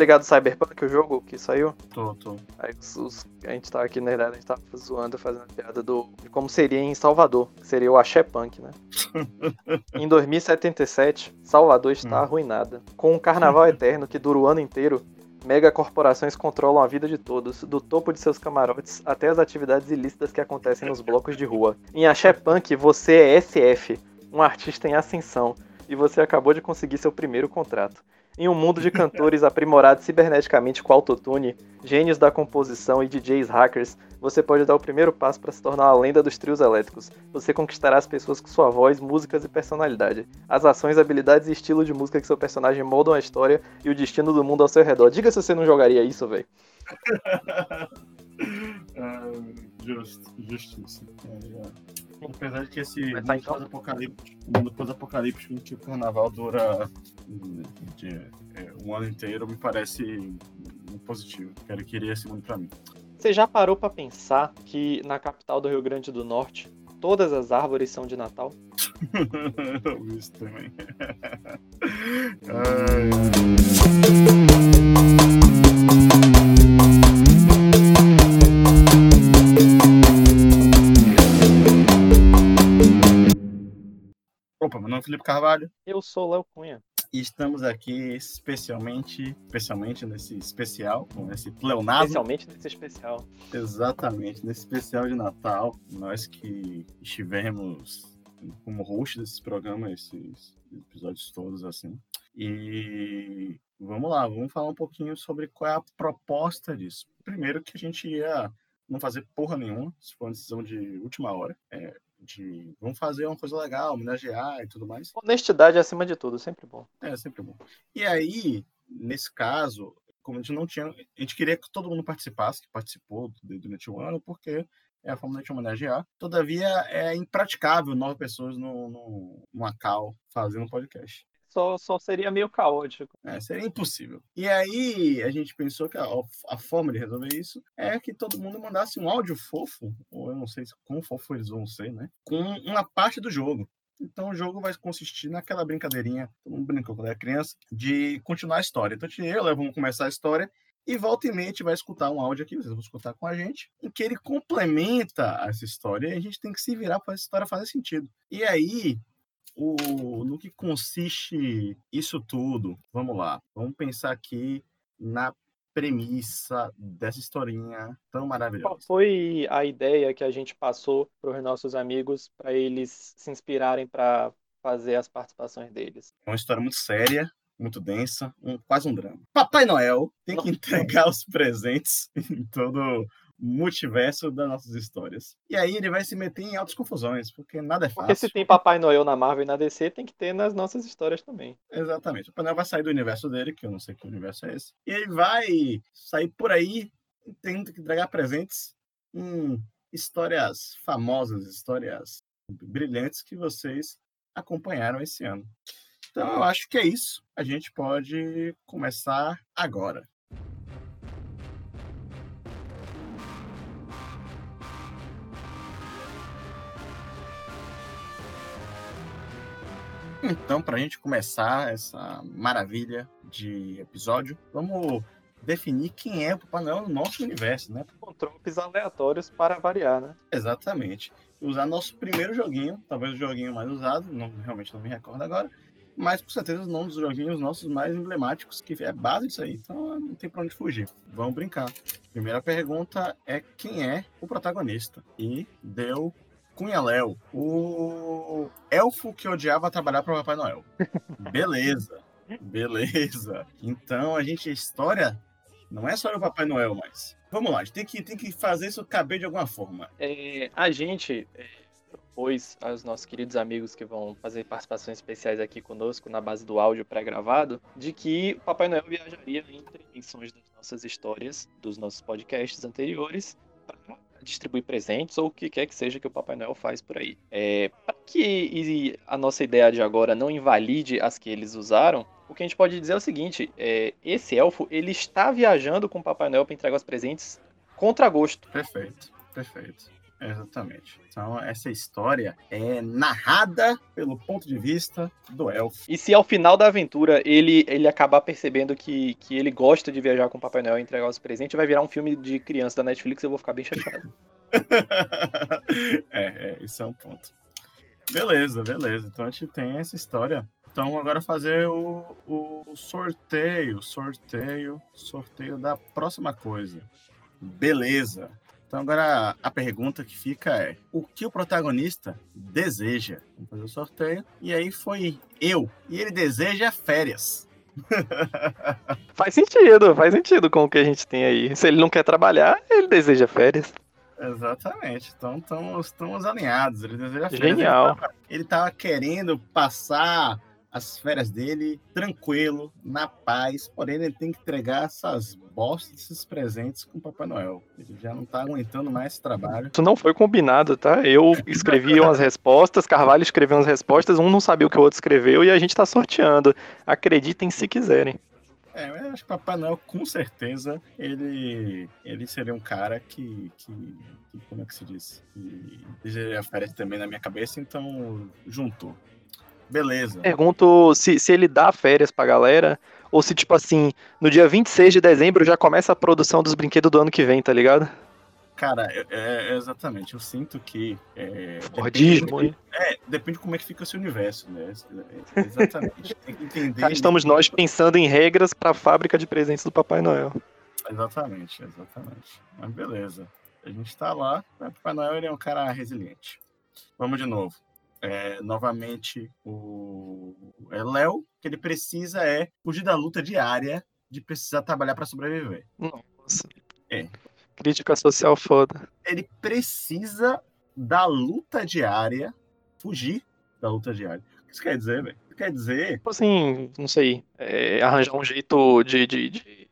ligado Cyberpunk, o jogo que saiu? Tô, tô. Aí os, a gente tava aqui, na verdade, a gente tava zoando, fazendo a piada do, de como seria em Salvador, que seria o Axé Punk, né? em 2077, Salvador está Hum. arruinada. Com um carnaval eterno que dura o ano inteiro, megacorporações controlam a vida de todos, do topo de seus camarotes até as atividades ilícitas que acontecem nos blocos de rua. Em Axé Punk, você é SF, um artista em ascensão, e você acabou de conseguir seu primeiro contrato. Em um mundo de cantores aprimorados ciberneticamente com autotune, gênios da composição e DJs hackers, você pode dar o primeiro passo para se tornar a lenda dos trios elétricos. Você conquistará as pessoas com sua voz, músicas e personalidade. As ações, habilidades e estilo de música que seu personagem moldam a história e o destino do mundo ao seu redor. Diga se você não jogaria isso, velho. Ah, justo, justiça. É, é. Apesar de que esse tá mundo então? pós-apocalíptico, mundo pós-apocalíptico em que o carnaval dura de, é, um ano inteiro me parece positivo. Quero queria esse mundo pra mim. Você já parou para pensar que na capital do Rio Grande do Norte, todas as árvores são de Natal? Isso também. Ai, Opa, meu nome é Felipe Carvalho Eu sou Léo Cunha. e estamos aqui especialmente, especialmente nesse especial, nesse pleonasmo, Especialmente nesse especial. exatamente, nesse especial de Natal, nós que estivemos como host desses programas, esses episódios todos assim. E vamos lá, vamos falar um pouquinho sobre qual é a proposta disso. Primeiro que a gente ia não fazer porra nenhuma, isso foi uma decisão de última hora, é, de vamos fazer uma coisa legal, homenagear e tudo mais. Honestidade acima de tudo, sempre bom. É, sempre bom. E aí, nesse caso, como a gente não tinha. A gente queria que todo mundo participasse, que participou du- durante o ano, porque é a forma de a gente homenagear. Todavia, é impraticável nove pessoas no, no, numa call fazendo podcast. Só, só seria meio caótico. É, seria impossível. E aí, a gente pensou que a, a forma de resolver isso é que todo mundo mandasse um áudio fofo, ou eu não sei se- quão fofo eles vão ser, né? Com uma parte do jogo. Então o jogo vai consistir naquela brincadeirinha, todo mundo brincou quando era criança, de continuar a história. Então e eu, vamos começar a história e volta e meia a gente vai escutar um áudio aqui, vocês vão escutar com a gente, em que ele complementa essa história e a gente tem que se virar para essa história fazer sentido. E aí, o, no que consiste isso tudo? Vamos lá, vamos pensar aqui na premissa dessa historinha tão Qual maravilhosa. foi a ideia que a gente passou para os nossos amigos para eles se inspirarem para fazer as participações deles? É uma história muito séria, muito densa, um, quase um drama. Papai Noel tem que entregar os presentes em todo multiverso das nossas histórias. E aí ele vai se meter em altas confusões, porque nada é Porque se fácil. tem Papai Noel na Marvel e na DC, tem que ter nas nossas histórias também. Exatamente. O Papai Noel vai sair do universo dele, que eu não sei que universo é esse, e ele vai sair por aí tendo que entregar presentes em histórias famosas, histórias brilhantes que vocês acompanharam esse ano. Então eu acho que é isso. A gente pode começar agora. Então, para a gente começar essa maravilha de episódio, vamos definir quem é o Papai Noel no nosso universo, né? Com tropes aleatórios para variar, né? Exatamente. Usar nosso primeiro joguinho, talvez o joguinho mais usado, não, realmente não me recordo agora, mas com certeza os nomes dos joguinhos nossos mais emblemáticos, que é base disso aí, então não tem pra onde fugir. Vamos brincar. Primeira pergunta é quem é o protagonista? E deu Cunha Léo, o elfo que odiava trabalhar para o Papai Noel. Beleza, beleza. Então a gente, a história não é só o Papai Noel mais. Vamos lá, a gente tem que, tem que fazer isso caber de alguma forma. É, a gente é, propôs aos nossos queridos amigos que vão fazer participações especiais aqui conosco, na base do áudio pré-gravado, de que o Papai Noel viajaria entre menções das nossas histórias, dos nossos podcasts anteriores, distribuir presentes ou o que quer que seja que o Papai Noel faz por aí. É, para que a nossa ideia de agora não invalide as que eles usaram, o que a gente pode dizer é o seguinte: é, esse elfo ele está viajando com o Papai Noel para entregar os presentes contra gosto. Perfeito, perfeito. Exatamente. Então, essa história é narrada pelo ponto de vista do elfo. E se ao final da aventura ele, ele acabar percebendo que, que ele gosta de viajar com o Papai Noel e entregar os presentes, vai virar um filme de criança da Netflix eu vou ficar bem chateado. é, é, isso é um ponto. Beleza, beleza. Então a gente tem essa história. Então agora fazer o, o sorteio, sorteio, sorteio da próxima coisa. Beleza. Então agora a pergunta que fica é: o que o protagonista deseja? Vamos fazer o sorteio. E aí foi eu. E ele deseja férias. faz sentido, faz sentido com o que a gente tem aí. Se ele não quer trabalhar, ele deseja férias. Exatamente. Então estamos, estamos alinhados. Ele deseja férias. Genial. Ele estava querendo passar as férias dele tranquilo, na paz, porém ele tem que entregar essas bostas, esses presentes com o Papai Noel. Ele já não tá aguentando mais esse trabalho. Isso não foi combinado, tá? Eu escrevi umas respostas, Carvalho escreveu umas respostas, um não sabia o que o outro escreveu e a gente tá sorteando. Acreditem se quiserem. É, eu acho que Papai Noel, com certeza, ele, ele seria um cara que, que, que como é que se diz? Que desejaria férias também na minha cabeça, então juntou. Beleza. Pergunto se, se ele dá férias pra galera, ou se, tipo assim, no dia 26 de dezembro já começa a produção dos brinquedos do ano que vem, tá ligado? Cara, é, é, exatamente. Eu sinto que. É, Fordismo, depende, é, depende de como é que fica esse universo, né? É, exatamente. Tem que entender. Cá estamos nós pensando em regras para a fábrica de presentes do Papai Noel. Exatamente, exatamente. Mas beleza. A gente tá lá. O Papai Noel ele é um cara resiliente. Vamos de novo é, novamente o é Léo, que ele precisa é fugir da luta diária de precisar trabalhar para sobreviver. Nossa. É. Crítica social foda. Ele precisa da luta diária, fugir da luta diária. O que isso quer dizer, velho? Quer dizer. Tipo assim, não sei, é, arranjar um jeito de, de, de,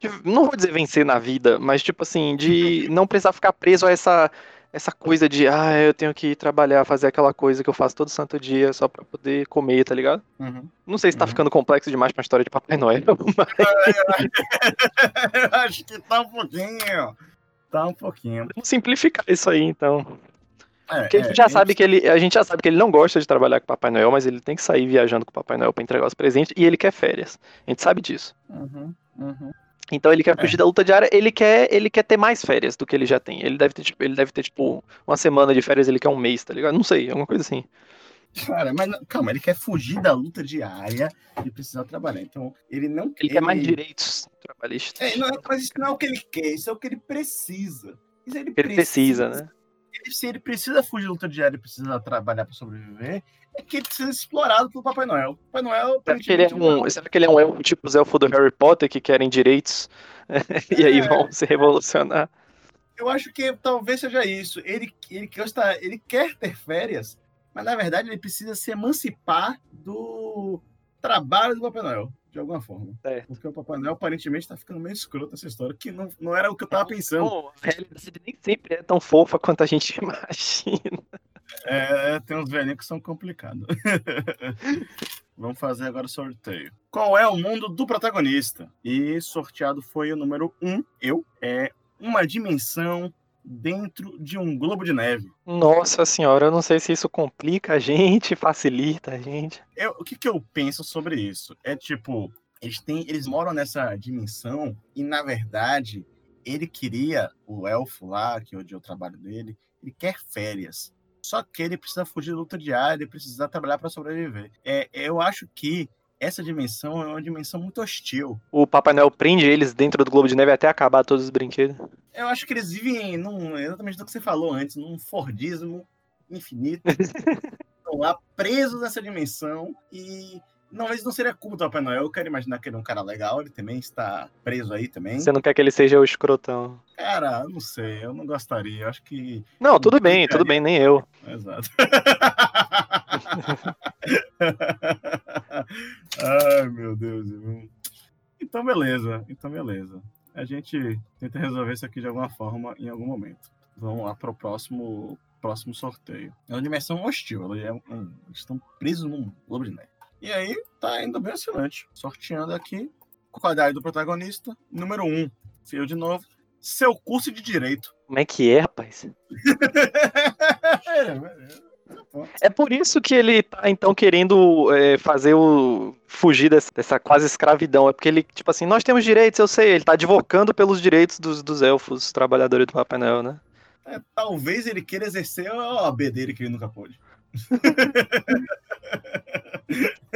de, Não vou dizer vencer na vida, mas tipo assim, de não precisar ficar preso a essa essa coisa de, ah, eu tenho que ir trabalhar, fazer aquela coisa que eu faço todo santo dia só pra poder comer, tá ligado? Uhum. Não sei se tá uhum. ficando complexo demais pra história de Papai Noel, mas... eu acho que tá um pouquinho. Tá um pouquinho. Vamos simplificar isso aí, então. É, Porque a gente é, já sabe que ele, a gente já sabe que ele não gosta de trabalhar com Papai Noel, mas ele tem que sair viajando com Papai Noel para entregar os presentes e ele quer férias. A gente sabe disso. Uhum, uhum. Então ele quer fugir é. da luta diária, ele quer, ele quer ter mais férias do que ele já tem. Ele deve ter, tipo, ele deve ter, tipo, uma semana de férias, ele quer um mês, tá ligado? Não sei, alguma coisa assim. Cara, mas calma, ele quer fugir da luta diária e precisar trabalhar. Então, ele não Ele, ele... quer mais direitos trabalhistas. É, não, mas isso não é o que ele quer, isso é o que ele precisa. Isso ele, ele precisa, precisa, né? Ele, se ele precisa fugir da luta diária e precisa trabalhar para sobreviver, é que ele precisa ser explorado pelo Papai Noel. Papai Noel. Será que ele é um, será que ele é um elfo tipo os elfos do Harry Potter que querem direitos e aí é. vão se revolucionar? Eu acho que talvez seja isso. Ele, ele, ele quer ter férias, mas na verdade ele precisa se emancipar do trabalho do Papai Noel, de alguma forma. Porque o Papai Noel aparentemente está ficando meio escroto essa história, que não, não era o que eu estava pensando. A realidade nem sempre é tão fofa quanto a gente imagina. É, tem uns velhinhos que são complicados. Vamos fazer agora o sorteio. Qual é o mundo do protagonista? E sorteado foi o número 1, um, eu. É uma dimensão dentro de um globo de neve. Nossa senhora, eu não sei se isso complica a gente, facilita a gente. Eu, o que, que eu penso sobre isso? É tipo, eles, têm, eles moram nessa dimensão e, na verdade, ele queria, o elfo lá, que hoje é o trabalho dele, ele quer férias. Só que ele precisa fugir da luta diária, ele precisa trabalhar para sobreviver. É, eu acho que essa dimensão é uma dimensão muito hostil. O Papai Noel prende eles dentro do Globo de Neve até acabar todos os brinquedos. Eu acho que eles vivem num, exatamente do que você falou antes, num Fordismo infinito. Estão lá presos nessa dimensão e não, mas não seria culpa do Papai Noel. Eu quero imaginar que ele é um cara legal, ele também está preso aí também. Você não quer que ele seja o escrotão? Cara, não sei, eu não gostaria. Eu acho que. Não, tudo bem, tudo bem, nem eu. Exato. Ai, meu Deus. Então, beleza. Então, beleza. A gente tenta resolver isso aqui de alguma forma em algum momento. Vamos lá para o próximo, próximo sorteio. É uma dimensão hostil. É um, eles estão presos num globo de neve. E aí, tá indo bem excelente. Sorteando aqui, qualidade do protagonista, número 1. Um, Fio de novo. Seu curso de Direito. Como é que é, rapaz? É por isso que ele tá, então, querendo é, fazer o. fugir dessa, dessa, quase escravidão. É porque ele, tipo assim, nós temos direitos, eu sei, ele tá advocando pelos direitos dos, dos elfos, trabalhadores do Papai Noel, né? É, talvez ele queira exercer a OAB dele que ele nunca pôde.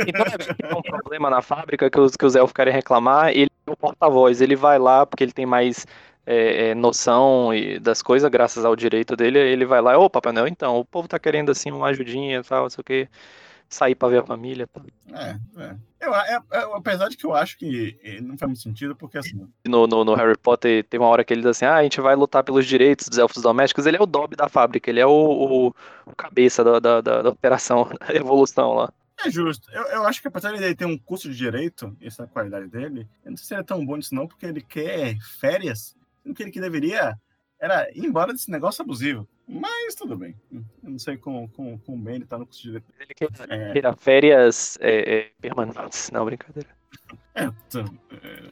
então, é um problema na fábrica que os, que os elfos querem reclamar, ele é o porta-voz, ele vai lá porque ele tem mais é, é, noção das coisas, graças ao direito dele, ele vai lá, ô Papai Noel, então, o povo tá querendo assim uma ajudinha, tal, não sei o que, sair pra ver a família. É, é. Eu, é, é, apesar de que eu acho que não faz muito sentido, porque assim. No, no, no, Harry Potter tem uma hora que ele diz assim: ah, a gente vai lutar pelos direitos dos elfos domésticos. Ele é o Dobby da fábrica, ele é o, o, cabeça da, da, da, da operação, da evolução lá. É justo. Eu, eu acho que apesar de ele ter um curso de direito, essa é a qualidade dele, eu não sei se ele é tão bom nisso não, porque ele quer férias o que ele que deveria era ir embora desse negócio abusivo. Mas tudo bem. Eu não sei com, com, com o Ben ele tá no curso de Ele quer é... férias é, é, permanentes, não, brincadeira. É, é,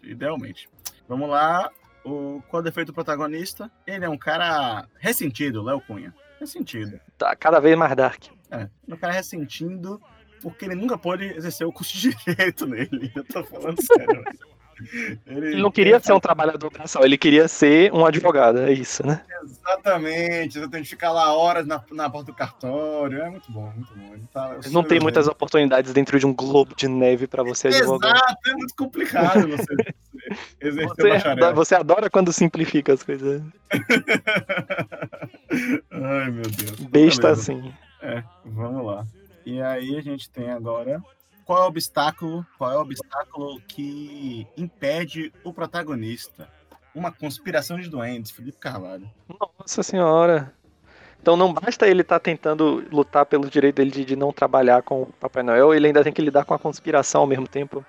idealmente. Vamos lá. O, qual é o defeito do protagonista? Ele é um cara ressentido, Léo Cunha. Ressentido. Tá cada vez mais dark. É, um cara ressentido porque ele nunca pôde exercer o curso de direito nele. Eu tô falando sério. Ele, ele não queria ser um trabalhador braçal, ele queria ser um advogado, é isso, né? Exatamente, eu tenho que ficar lá horas na, na porta do cartório, é muito bom, muito bom. Tá, não tem muitas oportunidades dentro de um globo de neve para você advogar. Exato, é muito complicado você exercer você, você adora quando simplifica as coisas. Ai, meu Deus. Besta assim. É, vamos lá. E aí a gente tem agora qual é o obstáculo? Qual é o obstáculo que impede o protagonista? Uma conspiração de doentes, Felipe Carvalho. Nossa senhora. Então não basta ele estar tá tentando lutar pelo direito dele de, de, não trabalhar com o Papai Noel, ele ainda tem que lidar com a conspiração ao mesmo tempo.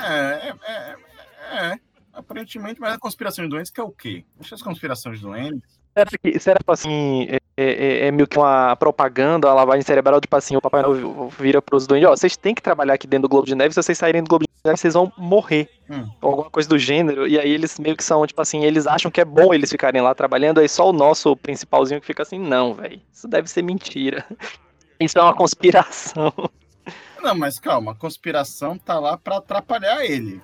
É, é, é, é aparentemente, mas a conspiração de doentes que é o quê? Deixa as conspirações de doentes. Será que, será que assim, é, é, é, meio que uma propaganda, uma lavagem cerebral, tipo assim, o Papai Noel vira pros doentes, ó, vocês têm que trabalhar aqui dentro do Globo de Neve, se vocês saírem do Globo de Neve, vocês vão morrer. Hum. Ou alguma coisa do gênero, e aí eles meio que são, tipo assim, eles acham que é bom eles ficarem lá trabalhando, aí só o nosso principalzinho que fica assim, não, velho, isso deve ser mentira. Isso é uma conspiração. Não, mas calma, a conspiração tá lá para atrapalhar ele.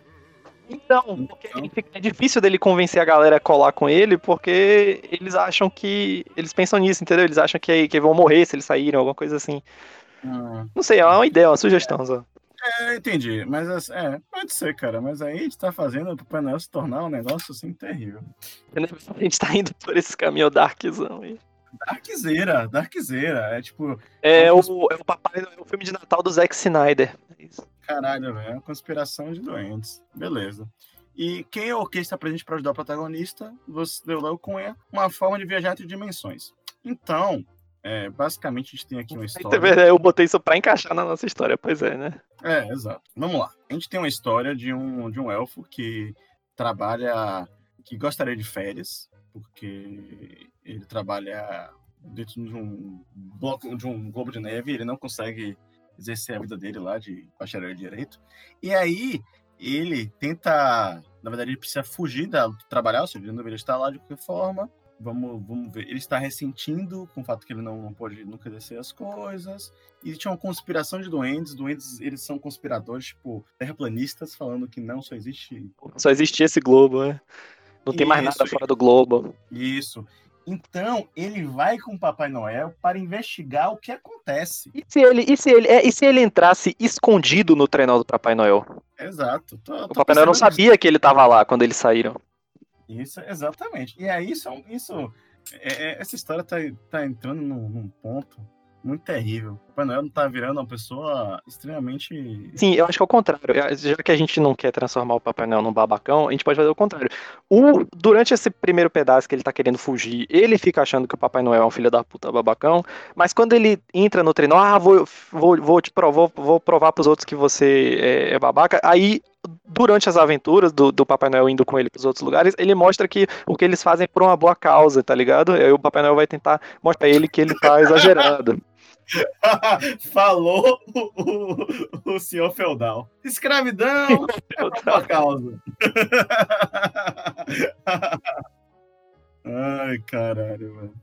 Então, é difícil dele convencer a galera a colar com ele, porque eles acham que. Eles pensam nisso, entendeu? Eles acham que, que vão morrer se eles saírem, alguma coisa assim. Hum. Não sei, é uma ideia, uma sugestão só. É, entendi. Mas é, pode ser, cara. Mas aí a gente tá fazendo o Papai Noel se tornar um negócio assim terrível. A gente tá indo por esse caminho darkzão aí. Darkzeira, Darkzeira. É tipo. É, o, é o Papai é o filme de Natal do Zack Snyder. É isso. Caralho, velho. É uma conspiração de doentes. Beleza. E quem é o que está presente para ajudar o protagonista? Você deu Léo Cunha, uma forma de viajar entre dimensões. Então, é, basicamente a gente tem aqui uma história. Eu botei isso para encaixar na nossa história, pois é, né? É, exato. Vamos lá. A gente tem uma história de um, de um elfo que trabalha, que gostaria de férias, porque ele trabalha dentro de um bloco, de um globo de neve, ele não consegue exercer a vida dele lá de bacharel de direito. E aí ele tenta, na verdade, ele precisa fugir da trabalhar, ou seja, ele não deveria estar lá de qualquer forma. Vamos, vamos ver. Ele está ressentindo com o fato que ele não, não pode nunca descer as coisas. E tinha uma conspiração de doentes. Doentes, eles são conspiradores, tipo, terraplanistas, falando que não, só existe. Só existe esse globo, né? Não tem Isso, mais nada fora do globo. Isso. Então, ele vai com o Papai Noel para investigar o que acontece. E se ele, e se ele, é, e se ele entrasse escondido no trenó do Papai Noel? Exato. Tô, tô o Papai Noel não sabia isso. que ele estava lá quando eles saíram. Isso, exatamente. E aí, isso, isso é, é, essa história tá, tá entrando num, num ponto muito terrível. O Papai Noel tá virando uma pessoa extremamente. Sim, eu acho que é o contrário. Já que a gente não quer transformar o Papai Noel num babacão, a gente pode fazer o contrário. O, durante esse primeiro pedaço que ele tá querendo fugir, ele fica achando que o Papai Noel é um filho da puta babacão, mas quando ele entra no treino, ah, vou, vou, vou te provar, vou provar pros outros que você é, é babaca, aí durante as aventuras do, do Papai Noel indo com ele para os outros lugares, ele mostra que o que eles fazem é por uma boa causa, tá ligado? E aí o Papai Noel vai tentar mostrar ele que ele tá exagerando. Falou o, o, o, senhor feudal. Escravidão é uma causa. Ai, caralho.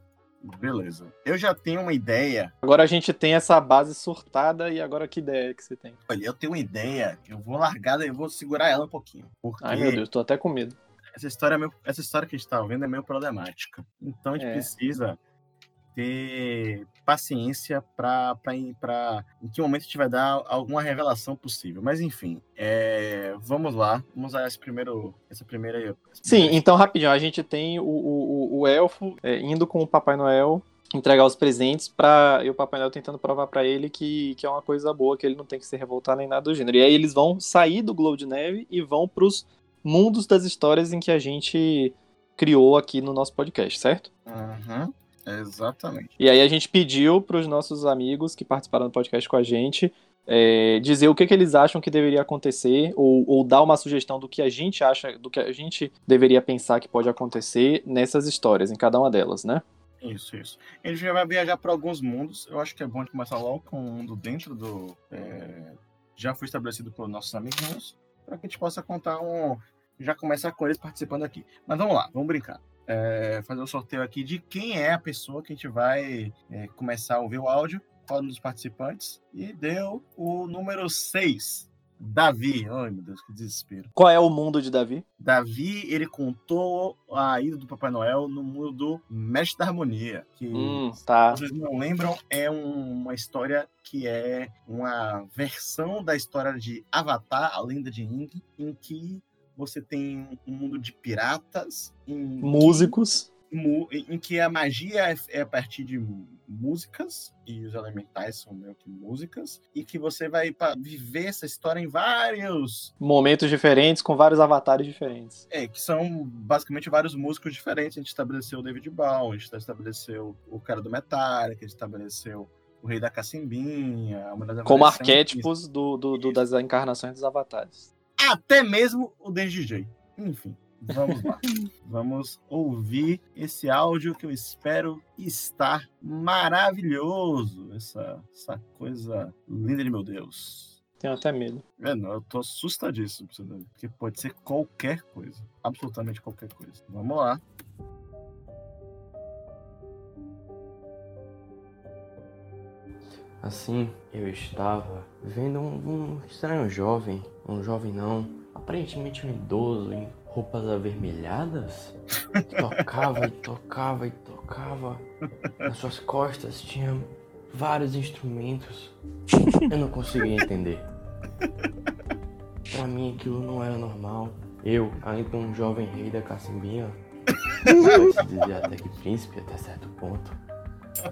Beleza. Eu já tenho uma ideia. Agora a gente tem essa base surtada e agora que ideia que você tem? Olha, eu tenho uma ideia. Eu vou largar, eu vou segurar ela um pouquinho. Porque Ai meu Deus, tô até com medo. essa história, é essa história que a gente tá ouvindo é meio problemática. Então a gente É. precisa ter paciência para para em que momento a gente vai dar alguma revelação possível. Mas enfim, é, vamos lá, vamos a esse primeiro, essa primeira. essa Sim, primeira- então rapidinho, a gente tem o, o, o- elfo é, indo com o Papai Noel entregar os presentes para e o Papai Noel tentando provar pra ele que, que é uma coisa boa, que ele não tem que se revoltar nem nada do gênero. E aí eles vão sair do Globo de Neve e vão pros mundos das histórias em que a gente criou aqui no nosso podcast, certo? Uhum, exatamente. E aí a gente pediu para os nossos amigos que participaram do podcast com a gente é, dizer o que, que eles acham que deveria acontecer ou, ou dar uma sugestão do que a gente acha, do que a gente deveria pensar que pode acontecer nessas histórias, em cada uma delas, né? Isso, isso. Ele já vai viajar para alguns mundos. Eu acho que é bom começar logo com um mundo dentro do. é, já foi estabelecido por nossos amigos, para que a gente possa contar um. Já começar com eles participando aqui. Mas vamos lá, vamos brincar. É, fazer o sorteio aqui de quem é a pessoa que a gente vai é, começar a ouvir o áudio, qual dos participantes. E deu o número 6, Davi. Ai, meu Deus, que desespero. Qual é o mundo de Davi? Davi, ele contou a ida do Papai Noel no mundo do Mestre da Harmonia. Que Hum, tá. vocês não lembram, é um- uma história que é uma versão da história de Avatar, a lenda de Aang, em que você tem um mundo de piratas, Músicos. mu- em que a magia é, é a partir de músicas, e os elementais são meio que músicas, e que você vai viver essa história em vários Momentos diferentes, com vários avatares diferentes. É, que são basicamente vários músicos diferentes. A gente estabeleceu o David Bowie, a gente estabeleceu o cara do Metallica, a gente estabeleceu o Rei da Cacimbinha, a Mulher da Como arquétipos do, do- do- das encarnações dos avatares. Até mesmo o DJ. Enfim, vamos lá. vamos ouvir esse áudio que eu espero estar maravilhoso. Essa, essa coisa linda de meu Deus. Tenho até medo. É, não, eu tô assustadíssimo, porque pode ser qualquer coisa. Absolutamente qualquer coisa. Vamos lá. Assim, eu estava vendo um, um estranho jovem, um jovem não, aparentemente um idoso em roupas avermelhadas, tocava e tocava e tocava. Nas suas costas tinha vários instrumentos. Eu não conseguia entender. Pra mim aquilo não era normal. Eu, ainda um jovem rei da cacimbinha, pode-se dizer até que príncipe até certo ponto.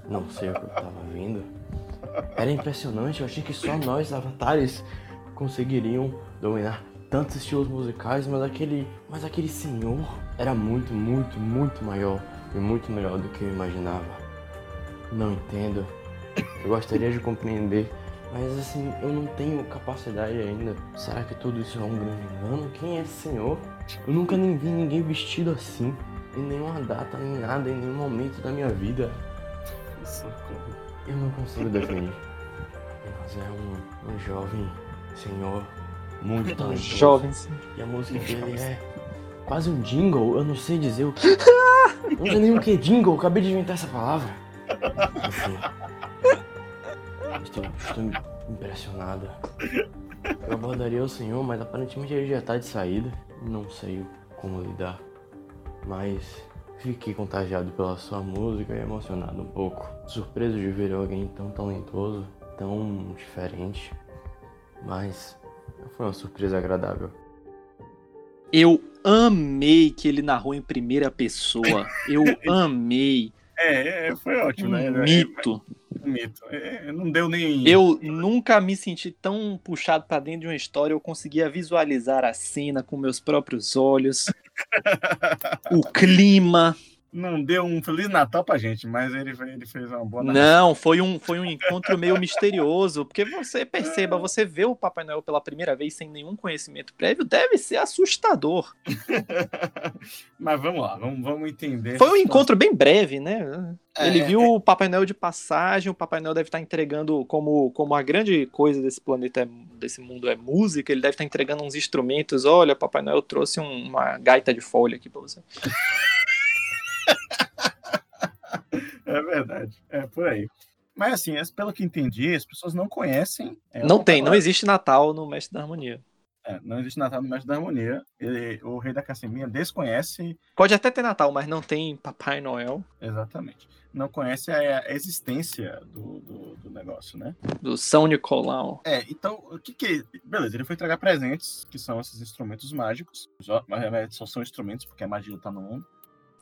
Não sei o que eu tava vendo. Era impressionante, eu achei que só nós, avatares, conseguiriam dominar tantos estilos musicais, mas aquele, mas aquele senhor era muito, muito, muito maior e muito melhor do que eu imaginava. Não entendo. Eu gostaria de compreender, mas assim, eu não tenho capacidade ainda. Será que tudo isso é um grande engano? Quem é esse senhor? Eu nunca nem vi ninguém vestido assim, em nenhuma data, nem nada, em nenhum momento da minha vida. Socorro. Eu não consigo definir. Mas é um, um jovem senhor muito talentoso. Jovens. E a música dele é quase um jingle. Eu não sei dizer o que. Não sei nem o que é jingle. eu Acabei de inventar essa palavra. Enfim. Estou, estou impressionada. Eu abordaria o senhor, mas aparentemente ele já está de saída. Não sei como lidar. Mas fiquei contagiado pela sua música e emocionado um pouco. Surpreso de ver alguém tão talentoso, tão diferente. Mas foi uma surpresa agradável. Eu amei que ele narrou em primeira pessoa. Eu amei. É, é, foi ótimo, né? Um É, mito. é, mito. É, não deu nem. Eu nunca me senti tão puxado pra dentro de uma história. Eu conseguia visualizar a cena com meus próprios olhos, o clima. Não deu um Feliz Natal pra gente, mas ele, ele fez uma boa Não, foi um, foi um encontro meio misterioso, porque você perceba, você vê o Papai Noel pela primeira vez sem nenhum conhecimento prévio, deve ser assustador. Mas vamos lá, vamos, vamos entender. Foi um encontro bem breve, né? Ele É, viu o Papai Noel de passagem, o Papai Noel deve estar entregando, como, como a grande coisa desse planeta, é- desse mundo é música, ele deve estar entregando uns instrumentos. Olha, Papai Noel trouxe um- uma gaita de folha aqui pra você. verdade. É por aí. Mas assim, pelo que entendi, as pessoas não conhecem. É, não tem, não existe Natal no Mestre da Harmonia. É, não existe Natal no Mestre da Harmonia. Ele, o Rei da Cassimia desconhece. Pode até ter Natal, mas não tem Papai Noel. Exatamente. Não conhece a, existência do, do, do, negócio, né? Do São Nicolau. É, então, o que que. Beleza, ele foi entregar presentes, que são esses instrumentos mágicos. Só, mas só são instrumentos, porque a magia tá no mundo.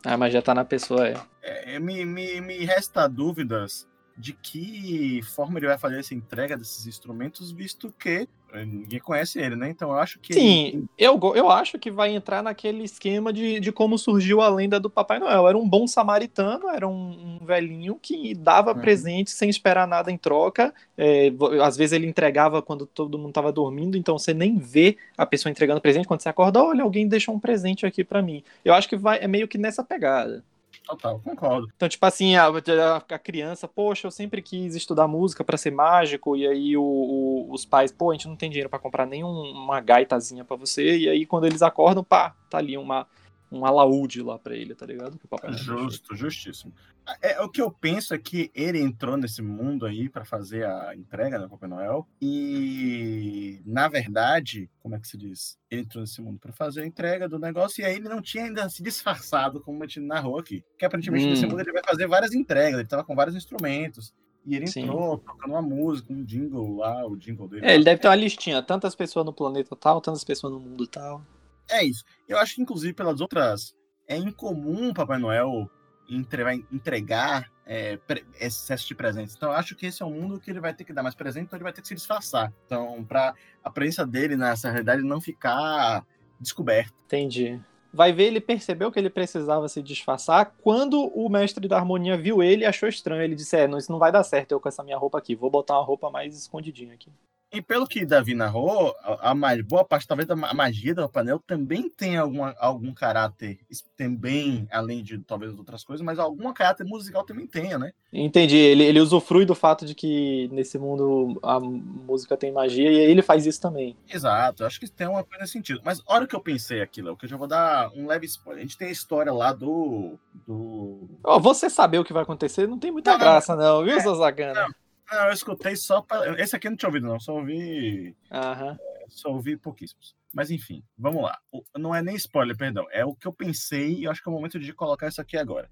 A magia tá na pessoa, é. é me, me, me resta dúvidas de que forma ele vai fazer essa entrega desses instrumentos, visto que ninguém conhece ele, né? Então eu acho que. Sim, eu, eu acho que vai entrar naquele esquema de, de como surgiu a lenda do Papai Noel. Era um bom samaritano, era um, um velhinho que dava uhum. presente sem esperar nada em troca. É, às vezes ele entregava quando todo mundo estava dormindo, então você nem vê a pessoa entregando presente. Quando você acorda, olha, alguém deixou um presente aqui para mim. Eu acho que vai, é meio que nessa pegada. Total, concordo. Então, tipo assim, a, a, criança, poxa, eu sempre quis estudar música para ser mágico, e aí o, o, os pais, pô, a gente não tem dinheiro para comprar nenhuma gaitazinha para você, e aí quando eles acordam, pá, tá ali uma, um alaúde lá pra ele, tá ligado? Justo, justíssimo. É, o que eu penso é que ele entrou nesse mundo aí para fazer a entrega do Papai Noel e, na verdade, como é que se diz? Ele entrou nesse mundo para fazer a entrega do negócio e aí ele não tinha ainda se disfarçado, como a gente narrou aqui. Que aparentemente hum. nesse mundo ele vai fazer várias entregas, ele tava com vários instrumentos. E ele entrou Sim. tocando uma música, um jingle lá, o jingle dele. É, ele deve ter uma listinha, tantas pessoas no planeta tal, tantas pessoas no mundo tal. É isso. Eu acho que, inclusive, pelas outras. É incomum o Papai Noel entregar é, excesso de presentes. Então, eu acho que esse é um mundo que ele vai ter que dar mais presente, então ele vai ter que se disfarçar. Então, para a presença dele nessa realidade não ficar descoberta. Entendi. Vai ver, ele percebeu que ele precisava se disfarçar. Quando o mestre da harmonia viu ele, achou estranho. Ele disse: É, não, isso não vai dar certo eu com essa minha roupa aqui. Vou botar uma roupa mais escondidinha aqui. E pelo que Davi narrou, a, boa parte, talvez, da magia do Panel também tem alguma, algum caráter, também, além de talvez outras coisas, mas algum caráter musical também tenha, né? Entendi. Ele, ele usufrui do fato de que nesse mundo a música tem magia e ele faz isso também. Exato, acho que tem uma coisa nesse sentido. Mas a hora que eu pensei aquilo, que eu já vou dar um leve spoiler. A gente tem a história lá do. do... Oh, você saber o que vai acontecer não tem muita não, graça, não, viu, é, Zazagana? Não. Não, eu escutei só para. Esse aqui eu não tinha ouvido, não. Só ouvi. Uhum. Só ouvi pouquíssimos. Mas enfim, vamos lá. Não é nem spoiler, perdão. É o que eu pensei e eu acho que é o momento de colocar isso aqui agora.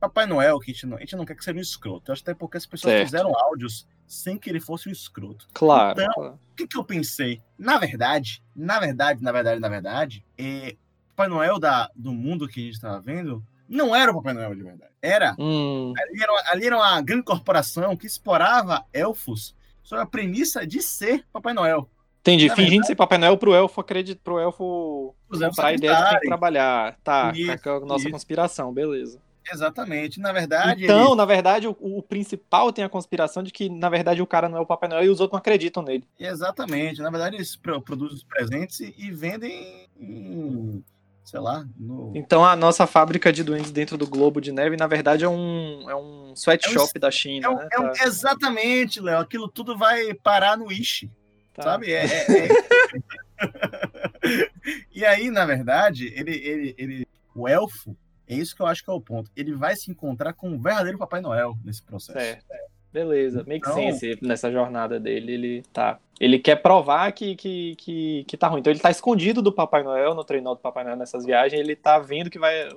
Papai Noel, que a gente não, a gente não quer que seja um escroto. Eu acho até porque as pessoas certo. fizeram áudios sem que ele fosse um escroto. Claro. Então, claro. o que, que eu pensei? Na verdade, na verdade, na verdade, na verdade, é, Papai Noel da, do mundo que a gente estava vendo não era o Papai Noel de verdade. Era. Hum. Ali, era ali era uma grande corporação que explorava elfos sobre a premissa de ser Papai Noel. Entendi, Na fingindo verdade, ser Papai Noel pro elfo acreditar, pro elfo comprar a ideia de que tem que trabalhar. Tá, isso, tá com a nossa isso. conspiração, beleza. Exatamente. Na verdade. Então, ele... na verdade, o, o, principal tem a conspiração de que, na verdade, o cara não é o Papai Noel e os outros não acreditam nele. Exatamente. Na verdade, eles produzem os presentes e vendem em sei lá. No... Então a nossa fábrica de doentes dentro do globo de neve, na verdade, é um, é um sweatshop é um, da China. É um, né? é um, tá. Exatamente, Léo. Aquilo tudo vai parar no Wish. Tá. Sabe? É, é, é e aí, na verdade, ele, ele, ele, o elfo, é isso que eu acho que é o ponto. Ele vai se encontrar com o verdadeiro Papai Noel nesse processo. Certo. Beleza, make então... sense nessa jornada dele. Ele tá. Ele quer provar que, que, que, que tá ruim. Então ele tá escondido do Papai Noel, no treinador do Papai Noel nessas viagens, ele tá vendo que vai.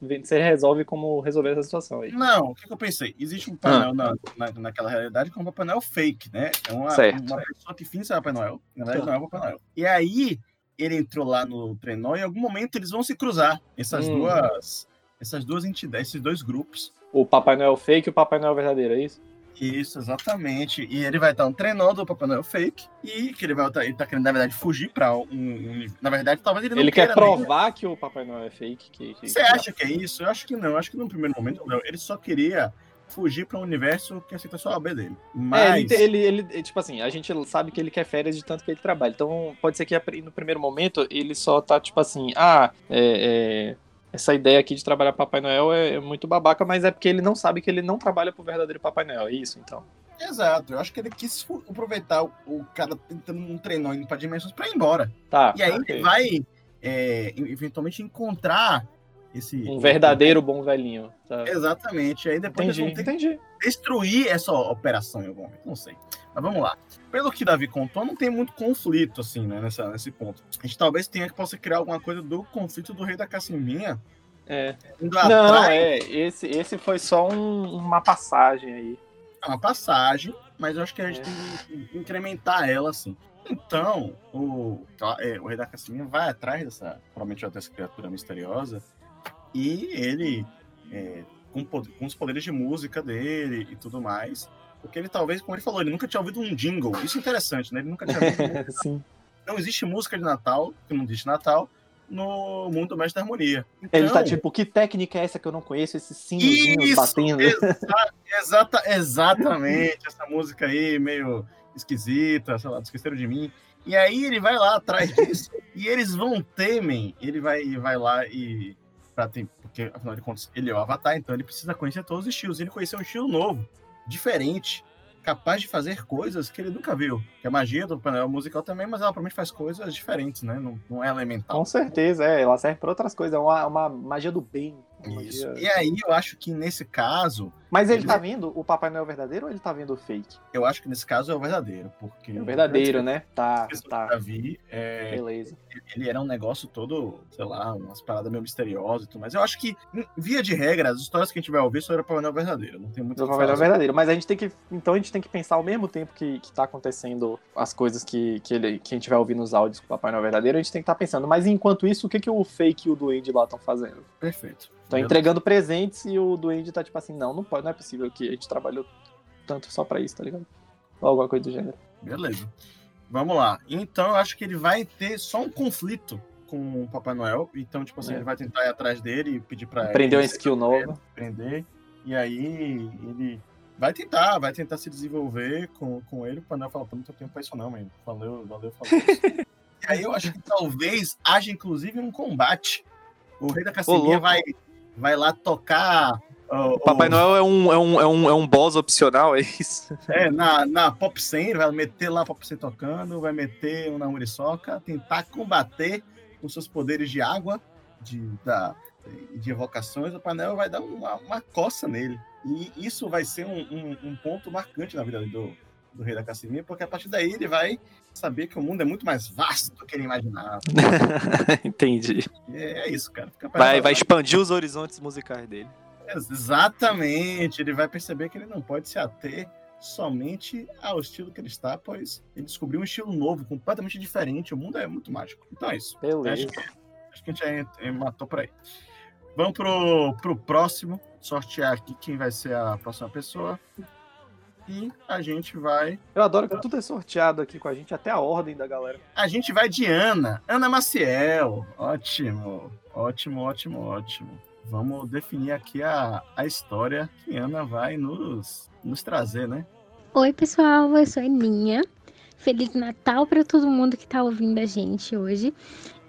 Você resolve como resolver essa situação aí. Não, o que, que eu pensei? Existe um Papai ah. Noel na, na, naquela realidade que é um Papai Noel fake, né? É uma, certo. uma pessoa que finge ser Papai Noel. Na verdade, não é o Papai Noel. E aí, ele entrou lá no trenó e em algum momento eles vão se cruzar. Essas hum. duas. Essas duas entidades, esses dois grupos. O Papai Noel fake e o Papai Noel verdadeiro, é isso? Isso, exatamente. E ele vai estar um treinador do Papai Noel fake e que ele vai estar, ele tá querendo, na verdade, fugir para um, um, Na verdade, talvez ele não Ele quer provar que o Papai Noel é fake. Que, que, Você acha que é isso? Eu acho que não. Eu acho que no primeiro momento, não. Ele só queria fugir para um universo que aceita só a B dele. Mas... É, ele, ele, ele, tipo assim, a gente sabe que ele quer férias de tanto que ele trabalha. Então, pode ser que no primeiro momento ele só tá, tipo assim, ah, é, é essa ideia aqui de trabalhar Papai Noel é, é, muito babaca, mas é porque ele não sabe que ele não trabalha pro verdadeiro Papai Noel, é isso, então. Exato, eu acho que ele quis aproveitar o, o cara tentando um treino indo pra dimensões pra ir embora. Tá. E aí okay. ele vai é, eventualmente encontrar esse. Um verdadeiro bom velhinho. tá? Exatamente. Aí depois eles Entendi, vão ter que entendi. destruir essa operação em algum momento. Não sei. Mas vamos lá. Pelo que Davi contou, não tem muito conflito, assim, né, nessa, nesse ponto. A gente talvez tenha que possa criar alguma coisa do conflito do rei da Cacimbinha. É. Não, é. Esse, esse foi só um- uma passagem aí. é uma passagem, mas eu acho que a gente É. tem que incrementar ela, assim. Então, o, é, o rei da Cacimbinha vai atrás dessa, provavelmente dessa criatura misteriosa, e ele, é, com, com os poderes de música dele e tudo mais, porque ele talvez, como ele falou, ele nunca tinha ouvido um jingle. Isso é interessante, né? Ele nunca tinha ouvido Sim. não existe música de Natal, que não existe Natal, no mundo do Mestre da Harmonia. Ele tá Então, tipo, que técnica é essa que eu não conheço? Sinozinhos Isso, batendo. exa- exata, exatamente, essa música aí meio esquisita, sei lá, esqueceram de mim. E aí ele vai lá atrás disso e eles vão temem. Ele vai, vai lá e. Pra porque, afinal de contas, ele é o Avatar, então ele precisa conhecer todos os estilos. Ele conheceu um estilo novo, diferente, capaz de fazer coisas que ele nunca viu. Que a magia do painel musical também, mas ela provavelmente faz coisas diferentes, né? Não, não é elemental. Com certeza, é. Ela serve pra outras coisas. É uma, uma magia do bem. Uma Isso. magia- E aí eu acho que nesse caso, Mas ele Ele- tá vendo o Papai Noel verdadeiro ou ele tá vendo o fake? eu acho que nesse caso é o verdadeiro, porque É o verdadeiro, né? Tá, tá. Davi, é, Beleza. ele era um negócio todo, sei lá, umas paradas meio misteriosas e tudo mais. Eu acho que, via de regra, as histórias que a gente vai ouvir sobre o Papai Noel verdadeiro. Não tem muito o Papai Noel verdadeiro. Mas a gente tem que. Então a gente tem que pensar ao mesmo tempo que, que tá acontecendo as coisas que, que, ele, que a gente vai ouvir nos áudios com o Papai Noel verdadeiro, a gente tem que estar pensando. Mas enquanto isso, o que, que o fake e o duende lá estão fazendo? Perfeito. Estão entregando presentes e o duende tá tipo assim, não, não pode, não é possível que a gente trabalhou tanto só pra isso, tá ligado? Ou alguma coisa do gênero. Beleza. Vamos lá. Então eu acho que ele vai ter só um conflito com o Papai Noel. Então, tipo assim, É. ele vai tentar ir atrás dele e pedir pra Aprendeu uma ele skill nova. aprender. E aí ele vai tentar, vai tentar se desenvolver com, com ele. O Papai Noel fala, pô, não tenho tempo pra isso não, mano. Valeu, valeu, falou isso. e aí eu acho que talvez haja, inclusive, um combate. O Rei da louco. vai, vai lá tocar... Papai o- Noel é um, é, um, é, um, é um boss opcional, é isso? É, na, na Pop 100, ele vai meter lá a Pop 100 tocando, vai meter um na Muriçoca, tentar combater com seus poderes de água, de, da, de evocações, o painel vai dar uma, uma coça nele. E isso vai ser um, um- um ponto marcante na vida do, do Rei da Cassiminha, porque a partir daí ele vai saber que o mundo é muito mais vasto do que ele imaginava. Entendi. É, é isso, cara. Vai vai expandir os horizontes musicais dele. Exatamente, ele vai perceber que ele não pode se ater somente ao estilo que ele está, pois ele descobriu um estilo novo, completamente diferente. O mundo é muito mágico. Então é isso. Beleza. Acho que, acho que a gente já eh, matou por aí. Vamos pro, pro próximo, sortear aqui quem vai ser a próxima pessoa. E a gente vai. Eu adoro que tudo é sorteado aqui com a gente, até a ordem da galera. A gente vai de Ana. Ana Maciel. Ótimo. Ótimo, ótimo, ótimo. Vamos definir aqui a, a história que Ana vai nos, nos trazer, né? Oi, pessoal, eu sou a Aninha. Feliz Natal para todo mundo que tá ouvindo a gente hoje.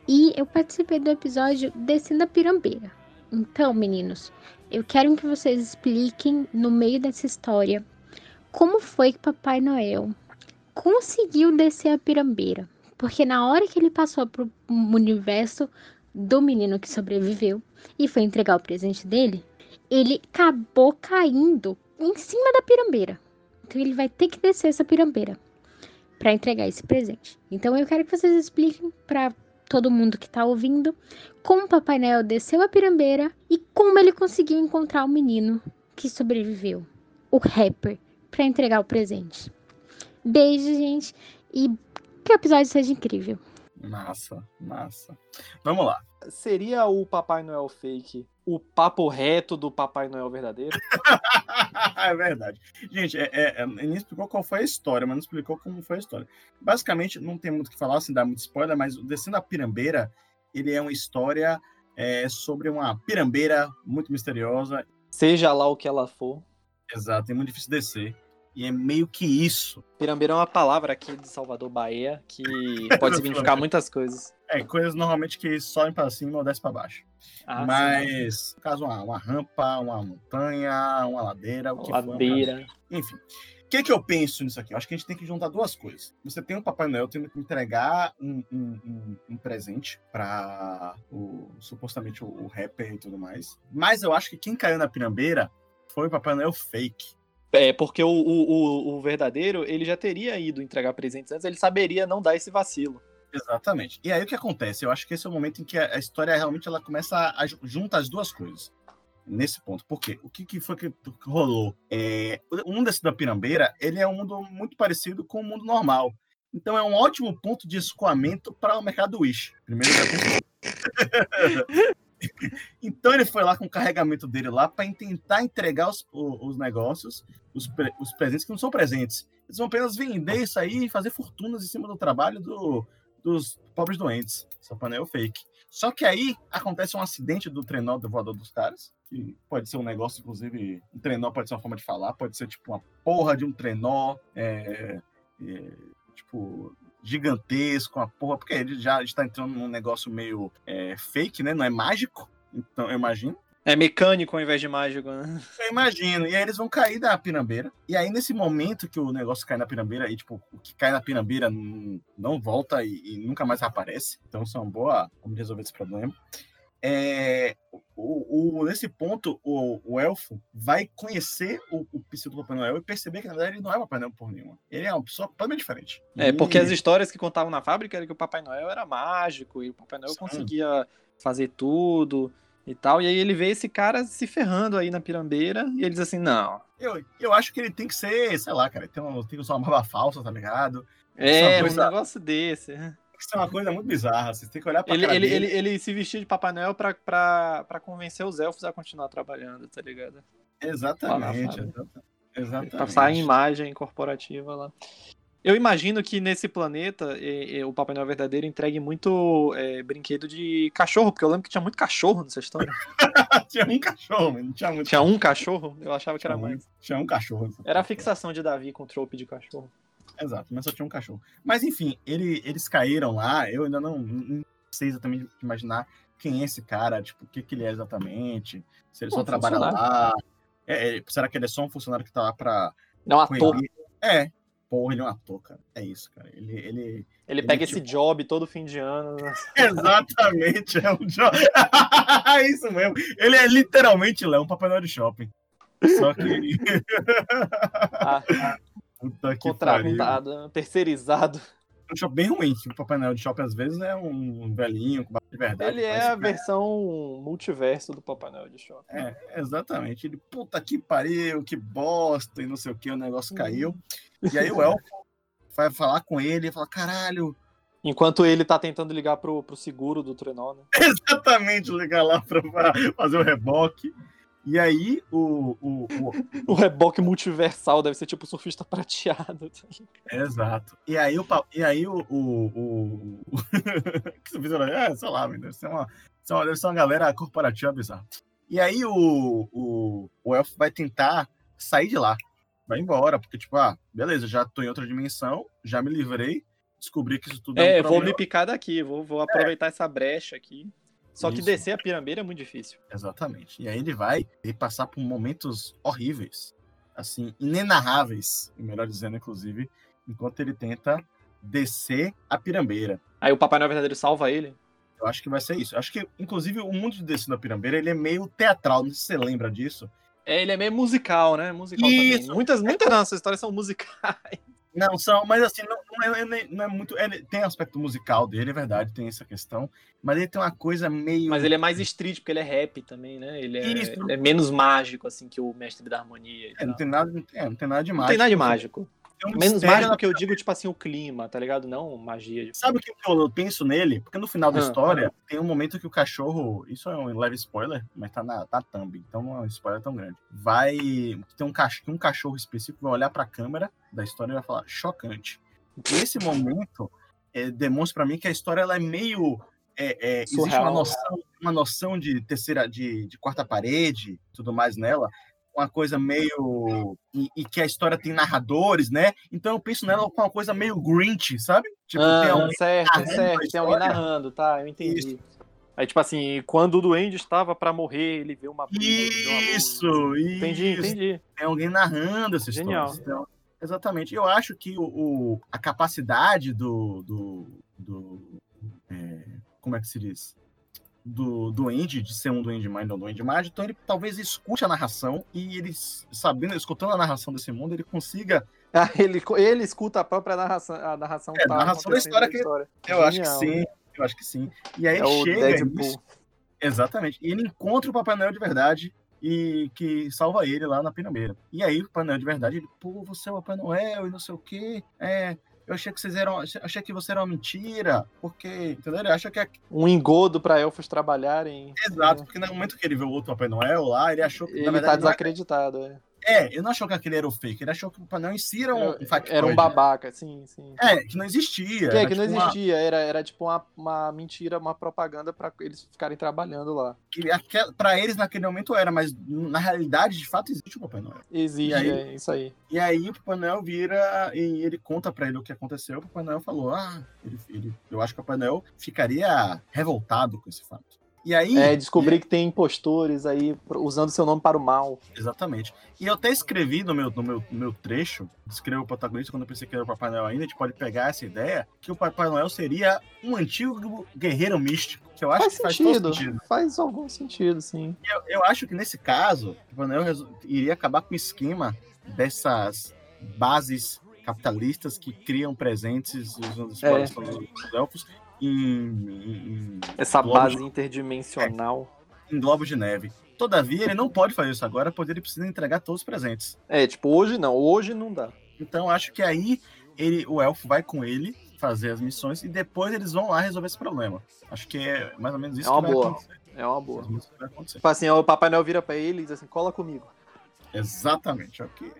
E eu participei do episódio Descendo a Pirambeira. Então, meninos, eu quero que vocês expliquem no meio dessa história como foi que Papai Noel conseguiu descer a pirambeira. Porque na hora que ele passou pro universo do menino que sobreviveu e foi entregar o presente dele, ele acabou caindo em cima da pirambeira. Então ele vai ter que descer essa pirambeira para entregar esse presente. Então eu quero que vocês expliquem para todo mundo que tá ouvindo como Papai Noel desceu a pirambeira e como ele conseguiu encontrar o menino que sobreviveu, o rapper, para entregar o presente. Beijo, gente, e que o episódio seja incrível. Massa, massa. Vamos lá. Seria o Papai Noel fake o papo reto do Papai Noel verdadeiro? é verdade. Gente, é, é, é, ele explicou qual foi a história, mas não explicou como foi a história. Basicamente, não tem muito o que falar, sem dar muito spoiler, mas o Descendo a Pirambeira, ele é uma história é, sobre uma pirambeira muito misteriosa. Seja lá o que ela for. Exato, é muito difícil descer. E é meio que isso. Pirambeira é uma palavra aqui de Salvador, Bahia, que pode significar muitas coisas. É, coisas normalmente que sobem para cima ou descem para baixo. Ah, mas, no caso, uma, uma rampa, uma montanha, uma ladeira, o que for, Ladeira. Enfim. O que, que eu penso nisso aqui? Eu acho que a gente tem que juntar duas coisas. Você tem o Papai Noel tendo que entregar um, um, um, presente para o supostamente o, o rapper e tudo mais. Mas eu acho que quem caiu na pirambeira foi o Papai Noel fake. É, porque o, o, o, verdadeiro, ele já teria ido entregar presentes antes, ele saberia não dar esse vacilo. Exatamente. E aí o que acontece? Eu acho que esse é o momento em que a história realmente ela começa a, a junta as duas coisas. Nesse ponto. Por quê? O que, que foi que rolou? É, o mundo da Pirambeira, ele é um mundo muito parecido com o mundo normal. Então é um ótimo ponto de escoamento para o mercado Wish. Primeiro então ele foi lá com o carregamento dele lá para tentar entregar os, os negócios, os, os presentes que não são presentes. Eles vão apenas vender isso aí e fazer fortunas em cima do trabalho do, dos pobres doentes. Essa panela é fake. Só que aí acontece um acidente do trenó do voador dos caras, que pode ser um negócio, inclusive, um trenó pode ser uma forma de falar, pode ser tipo uma porra de um trenó, é, é, tipo, gigantesco, uma porra, porque ele já está entrando num negócio meio é, fake, né? Não é mágico, então eu imagino. É mecânico ao invés de mágico, né? Eu imagino. E aí eles vão cair da pirambeira. E aí, nesse momento que o negócio cai na pirambeira, e tipo, o que cai na pirambeira não volta e, e nunca mais aparece. Então, isso é uma boa como resolver esse problema. É, o, o, nesse ponto, o, o, elfo vai conhecer o, o pseudo do Papai Noel e perceber que, na verdade, ele não é Papai Noel por nenhuma. Ele é uma pessoa totalmente diferente. É, porque as histórias que contavam na fábrica era que o Papai Noel era mágico e o Papai Noel Sim. conseguia fazer tudo e tal. E aí ele vê esse cara se ferrando aí na pirambeira e ele diz assim: não. Eu, eu acho que ele tem que ser, sei lá, cara, tem, um, tem que usar uma barba falsa, tá ligado? É, coisa... um negócio desse. Isso é uma coisa muito bizarra. Você tem que olhar pra ele, ele, ele, ele, se vestia de Papai Noel pra, pra, pra convencer os elfos a continuar trabalhando, tá ligado? Exatamente. Lá, exatamente. Passar a imagem corporativa lá. Eu imagino que nesse planeta e, e, o Papai Noel verdadeiro entregue muito é, brinquedo de cachorro, porque eu lembro que tinha muito cachorro nessa história. tinha um cachorro, mas não tinha muito. Tinha um cachorro? Eu achava que era mais. Tinha um cachorro. Era a fixação de Davi com o trope de cachorro. Exato, mas só tinha um cachorro. Mas enfim, ele, eles caíram lá, eu ainda não, não sei exatamente imaginar quem é esse cara, tipo, o que, que ele é exatamente, se ele Pô, só trabalha lá. É, é, será que ele é só um funcionário que tá lá pra. Não, ator. É, porra, ele é um ator, cara. É isso, cara. Ele. Ele, ele, ele pega tipo... esse job todo fim de ano. Né? Exatamente, é um job. é isso mesmo. Ele é literalmente Léo, um Papai Noel de shopping. Só que. ah, Contratado, terceirizado. Um shopping bem ruim, que o Papai Noel de shopping às vezes é um velhinho com de verdade. Ele é a versão multiverso do Papai Noel de shopping. É, exatamente. Ele, puta que pariu, que bosta, e não sei o que, o negócio uhum. caiu. E aí o Elfo vai falar com ele e fala: caralho. Enquanto ele tá tentando ligar pro, pro seguro do trenó, né? Exatamente, ligar lá pra fazer o reboque. E aí, o. O, o, o reboque multiversal deve ser tipo surfista prateado. Tá Exato. E aí, o, e aí o. o, o... é, sei lá, deve ser, uma, deve ser uma galera corporativa bizarra. E aí, o, o, o Elfo vai tentar sair de lá. Vai embora, porque, tipo, ah, beleza, já tô em outra dimensão, já me livrei, descobri que isso tudo é, é um vou me picar daqui, vou, vou aproveitar é. essa brecha aqui. Só que descer a pirambeira é muito difícil. Exatamente. E aí ele vai ele passar por momentos horríveis, assim, inenarráveis, melhor dizendo, inclusive, enquanto ele tenta descer a pirambeira. Aí o Papai Noel verdadeiro salva ele? Eu acho que vai ser isso. Eu acho que, inclusive, o mundo de descer na pirambeira, ele é meio teatral, não sei se você lembra disso. É, ele é meio musical, né? Musical isso. também. Muitas, muitas das nossas histórias são musicais. Não, são, mas assim, não, não, é, não é, muito. É, tem aspecto musical dele, é verdade, tem essa questão. Mas ele tem uma coisa meio. Mas ele é mais street, porque ele é rap também, né? Ele é, ele é menos mágico, assim, que o mestre da harmonia. É, não, tem nada, não, tem, não tem nada de mágico. Não tem nada de mágico. Um Menos mágico que eu digo, tipo assim, o clima, tá ligado? Não magia. De... Sabe o que eu penso nele? Porque no final da ah, história, ah. tem um momento que o cachorro. Isso é um leve spoiler, mas tá na tá thumb, então não é um spoiler tão grande. Vai. Tem um cachorro, um cachorro específico vai olhar pra câmera da história e vai falar chocante. Esse momento é, demonstra para mim que a história ela é meio. É, é, existe uma noção, uma noção de terceira, de, de quarta parede, tudo mais nela, uma coisa meio. E, e, que a história tem narradores, né? Então eu penso nela com uma coisa meio Grinch, sabe? Tipo, ah, tem alguém certo, certo. Tem alguém narrando, tá? Eu entendi. Isso. Aí, tipo assim, quando o duende estava para morrer, ele vê uma Isso, isso. Entendi, entendi. Tem alguém narrando essa Genial. história. Então, Exatamente. Eu acho que o, o- a capacidade do. do, do é, como é que se diz? Do duende, de ser um duende mais, não duende mágico, então ele talvez escute a narração e ele, sabendo, escutando a narração desse mundo, ele consiga. Ah, ele, ele escuta a própria narração. A narração, É, tá a narração da história que- Eu acho que Genial. sim. Eu acho que sim. E aí É o chega. Nisso- Exatamente. E ele encontra o Papai Noel de verdade e que salva ele lá na Pinambeira. E aí o Papai Noel de verdade, ele, pô, você é o Papai Noel e não sei o quê. É, eu achei que vocês eram. Achei que você era uma mentira. Porque, entendeu? Ele acha que é Um engodo pra elfos trabalharem. exato, porque no momento que ele viu o outro Papai Noel lá, ele achou que. Ele na tá verdade, é- desacreditado. É, é, ele não achou que aquele era o fake, ele achou que o Papai Noel em si era um, factoide. Era um babaca, sim, sim. É, que não existia. Que, é, era que não tipo uma- existia, era, era tipo uma, uma mentira, uma propaganda pra eles ficarem trabalhando lá. Pra eles naquele momento era, mas na realidade, de fato, existe o Papai Noel. Existe, aí? é isso aí. E aí o Papai Noel vira e ele conta pra ele o que aconteceu. O Papai Noel falou: Ah, ele, ele- eu acho que o Papai Noel ficaria revoltado com esse fato. E aí. É, descobri que tem impostores aí usando seu nome para o mal. Exatamente. E eu até escrevi no meu, no meu, no meu trecho, escrevi o protagonista quando eu pensei que era o Papai Noel ainda, a gente pode pegar essa ideia, que o Papai Noel seria um antigo guerreiro místico. Que eu acho Faz que faz sentido, sentido. faz algum sentido, sim. Eu, eu acho que nesse caso, o Papai Noel iria acabar com o esquema dessas bases capitalistas que criam presentes usando os É. elfos em, em- Essa base interdimensional. em globos de neve. Todavia, ele não pode fazer isso agora, pois ele precisa entregar todos os presentes. É, tipo, hoje não, hoje não dá. Então, acho que aí ele, o elfo vai com ele fazer as missões e depois eles vão lá resolver esse problema. Acho que é mais ou menos isso É uma que vai boa. acontecer. É uma boa. Que. Tipo assim, o Papai Noel vira pra ele e diz assim, cola comigo. Exatamente. Aqui,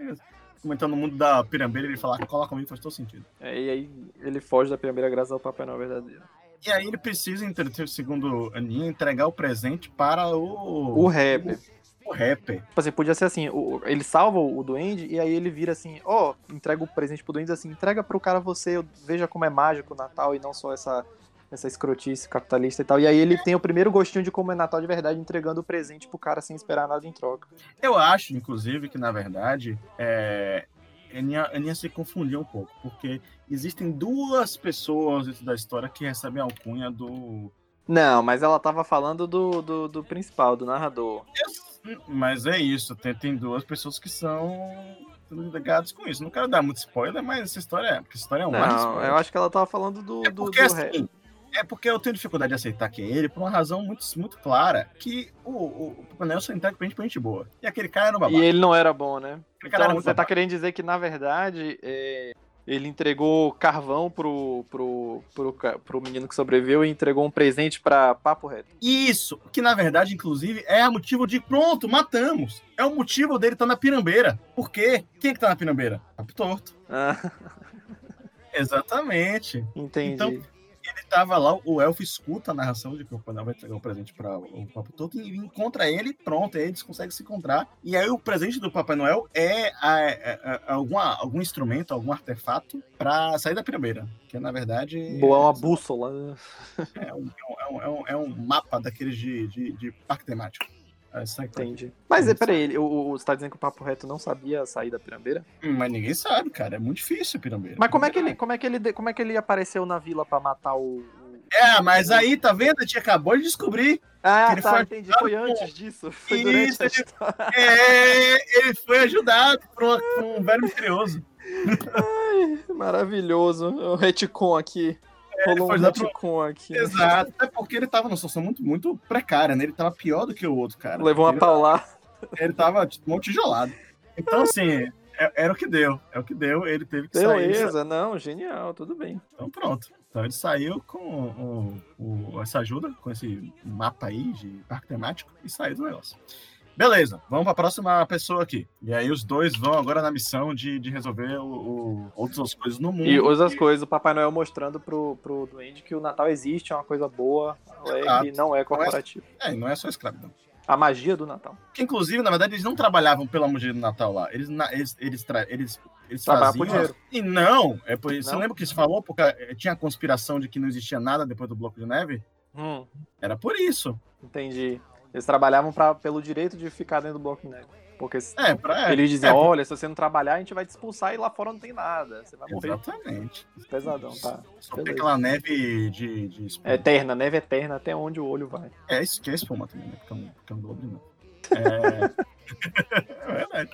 comentando no mundo da pirambeira, ele fala, cola comigo, faz todo sentido. É, e aí ele foge da primeira graça ao Papai Noel verdadeiro. E aí ele precisa, segundo Aninha, entregar o presente para o... O rapper. O rapper. Tipo assim, podia ser assim, o- ele salva o duende e aí ele vira assim, ó, entrega o presente pro duende assim, entrega pro cara você, veja como é mágico o Natal e não só essa essa escrotice capitalista e tal. E aí ele tem o primeiro gostinho de como é Natal de verdade, entregando o presente pro cara sem esperar nada em troca. Eu acho, inclusive, que na verdade é... a Aninha, a Aninha se confundiu um pouco, porque existem duas pessoas dentro da história que recebem a alcunha do... Não, mas ela tava falando do, do, do principal, do narrador. Mas é isso, tem, tem duas pessoas que são ligadas com isso. Não quero dar muito spoiler, mas essa história é, porque essa história é um Não, eu acho que ela tava falando do, É do, porque, do rap. assim, é porque eu tenho dificuldade de aceitar que é ele por uma razão muito, muito clara, que o, o, o só entrega pra gente pra gente boa. E aquele cara era um E babaca. ele não era bom, né? Aquele Então você tá babaca. querendo dizer que, na verdade, é, ele entregou carvão pro, pro, pro, pro menino que sobreviveu e entregou um presente pra Papo Reto. Isso, que na verdade, inclusive, é motivo de pronto, matamos. É o motivo dele estar na pirambeira. Por quê? Quem é que tá na pirambeira? Papo torto. Ah, Exatamente. entendi. Então, Ele tava lá, o elfo escuta a narração de que o Papai Noel vai entregar um presente para o Papo Torto e encontra ele, pronto, aí eles conseguem se encontrar. E aí o presente do Papai Noel é, a- a- a- alguma, algum instrumento, algum artefato para sair da primeira. Que na verdade Boa, uma bússola. é, um, é, um, é, um, é um mapa daqueles de, de, de parque temático. É, sai pra- Entendi. Mas é, peraí, ele- o, o, você tá dizendo que o Papo Reto não sabia sair da pirambeira? Hum, Mas ninguém sabe, cara. É muito difícil a pirambeira. Mas como é que ele, como é que ele, como é que ele apareceu na vila pra matar o... É, mas aí, tá vendo? A gente acabou de descobrir. Ah, Ele tá, foi entendi. Foi antes disso. Foi Isso, ele-. É, ele foi ajudado por, uma- por um velho misterioso. Maravilhoso. O retcon aqui. Rolou um retcon aqui. Exato. Até porque ele tava numa situação muito, muito precária, né? Ele tava pior do que o outro, cara. Levou uma ele, paulada. ele tava tipo, um tijolado. Então, assim, é- era o que deu. É o que deu. Ele teve que sair. Beleza, não, genial, tudo bem. Então, pronto. Então, ele saiu com o- o- essa ajuda, com esse mapa aí de parque temático e saiu do negócio. Beleza, vamos para a próxima pessoa aqui. E aí os dois vão agora na missão de, de resolver o, o- outras coisas no mundo. E outras coisas, o Papai Noel mostrando pro, pro Duende que o Natal existe, é uma coisa boa, alegre, Exato. não é corporativo. É, não é só escravidão. A magia do Natal. Que, inclusive, na verdade, eles não trabalhavam pela magia do Natal lá. Eles, na- eles, eles, tra- eles, eles faziam... por dinheiro. E não, é por isso. Você Não? lembra que você falou? Porque eh, tinha a conspiração de que não existia nada depois do Bloco de Neve? Hum, Era por isso. entendi. Eles trabalhavam pra, pelo direito de ficar dentro do bloco neve. Porque É, pra. eles diziam, é, olha, se você não trabalhar, a gente vai te expulsar e lá fora não tem nada. Você vai morrer. Exatamente. Pesadão, tá? Só tem aquela neve de, de espuma. É eterna, neve eterna, até onde o olho vai. É isso que é espuma também, né? Porque é um, porque é um globo de neve. É... é.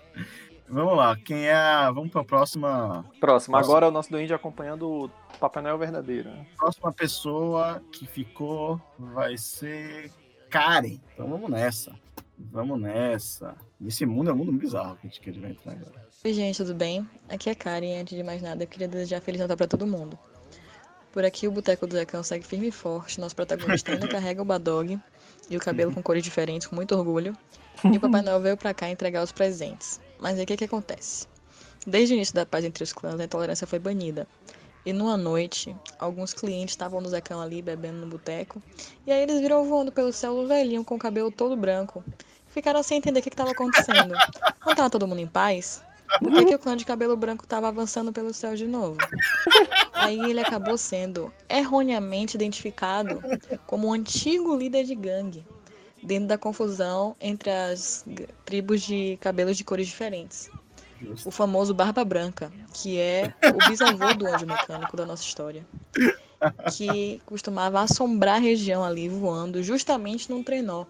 Vamos lá, quem é. a- Vamos pra próxima. Próximo, Nossa. agora é o nosso duende acompanhando o Papai Noel verdadeiro. né? Próxima pessoa que ficou vai ser Karen. Então vamos nessa. Vamos nessa. Esse mundo é um mundo bizarro que a gente vai entrar agora. Oi, gente, tudo bem? Aqui é Karen. Antes de mais nada, eu queria desejar Feliz Natal pra todo mundo. Por aqui, o Boteco do Zecão segue firme e forte. Nosso protagonista ainda carrega o Badog e o cabelo com cores diferentes, com muito orgulho. E o Papai Noel veio pra cá entregar os presentes. Mas aí o que, que acontece? Desde o início da paz entre os clãs, a intolerância foi banida. E numa noite, alguns clientes estavam no Zecão ali, bebendo no boteco. E aí eles viram voando pelo céu um velhinho com o cabelo todo branco. Ficaram sem entender o que estava acontecendo. Não tava todo mundo em paz? Por que, o clã de cabelo branco estava avançando pelo céu de novo? Aí ele acabou sendo erroneamente identificado como um antigo líder de gangue, dentro da confusão entre as tribos de cabelos de cores diferentes. O famoso Barba Branca, que é o bisavô do anjo mecânico da nossa história. Que costumava assombrar a região ali voando justamente num trenó.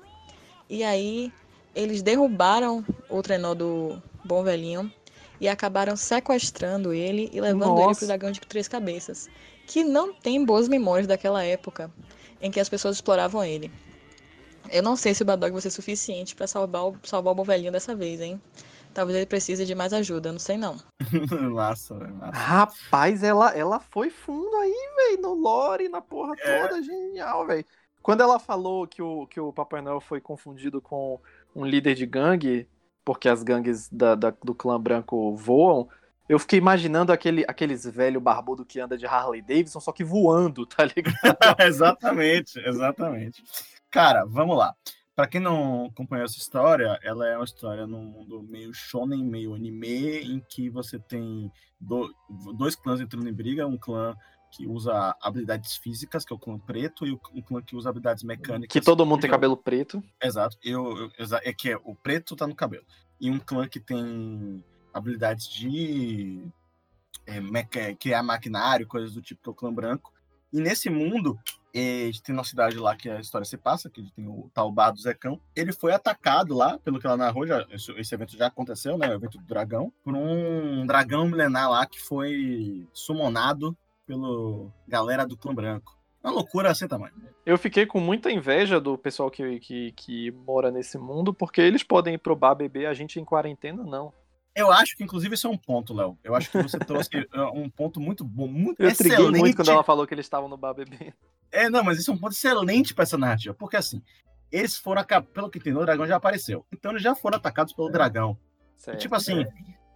E aí eles derrubaram o trenó do bom velhinho e acabaram sequestrando ele e levando ele Nossa. pro dragão de três cabeças, que não tem boas memórias daquela época em que as pessoas exploravam ele. Eu não sei se o Badog vai ser suficiente pra salvar o, salvar o bom velhinho dessa vez, hein? Talvez ele precise de mais ajuda, não sei não. massa, velho. Massa. Rapaz, ela, ela foi fundo aí, velho, no lore, na porra É. toda, genial, velho. Quando ela falou que o, que o Papai Noel foi confundido com um líder de gangue, porque as gangues da, da- do clã branco voam, eu fiquei imaginando aquele, aqueles velho barbudo que anda de Harley Davidson, só que voando, tá ligado? exatamente, exatamente. Cara, vamos lá. Pra quem não acompanhou essa história, ela é uma história num mundo meio shonen, meio anime, em que você tem do- dois clãs entrando em briga, um clã que usa habilidades físicas, que é o clã preto, e o- um clã que usa habilidades mecânicas. Que todo mundo tem Eu- cabelo preto. Exato. Eu, eu- é que é, o preto tá no cabelo. E um clã que tem habilidades de é, criar maquinário, coisas do tipo, que é o clã branco. E nesse mundo, eh, tem na cidade lá que a história se passa, que tem o tal bar do Zecão. Ele foi atacado lá, pelo que ela narrou, já, esse, esse evento já aconteceu, né? O evento do dragão, por um dragão milenar lá que foi summonado pelo galera do clã branco. Uma loucura sem tamanho. Eu fiquei com muita inveja do pessoal que, que, que mora nesse mundo, porque eles podem ir pro bar beber, a gente em quarentena não. Eu acho que, inclusive, esse é um ponto, Léo. Eu acho que você trouxe é, um ponto muito bom, muito Eu excelente. muito quando ela falou que eles estavam no bar bebendo. É, não, mas esse é um ponto excelente pra essa narrativa. Porque, assim, eles foram, pelo que entendeu, o dragão já apareceu. Então, eles já foram atacados pelo dragão. E, Certo. tipo assim,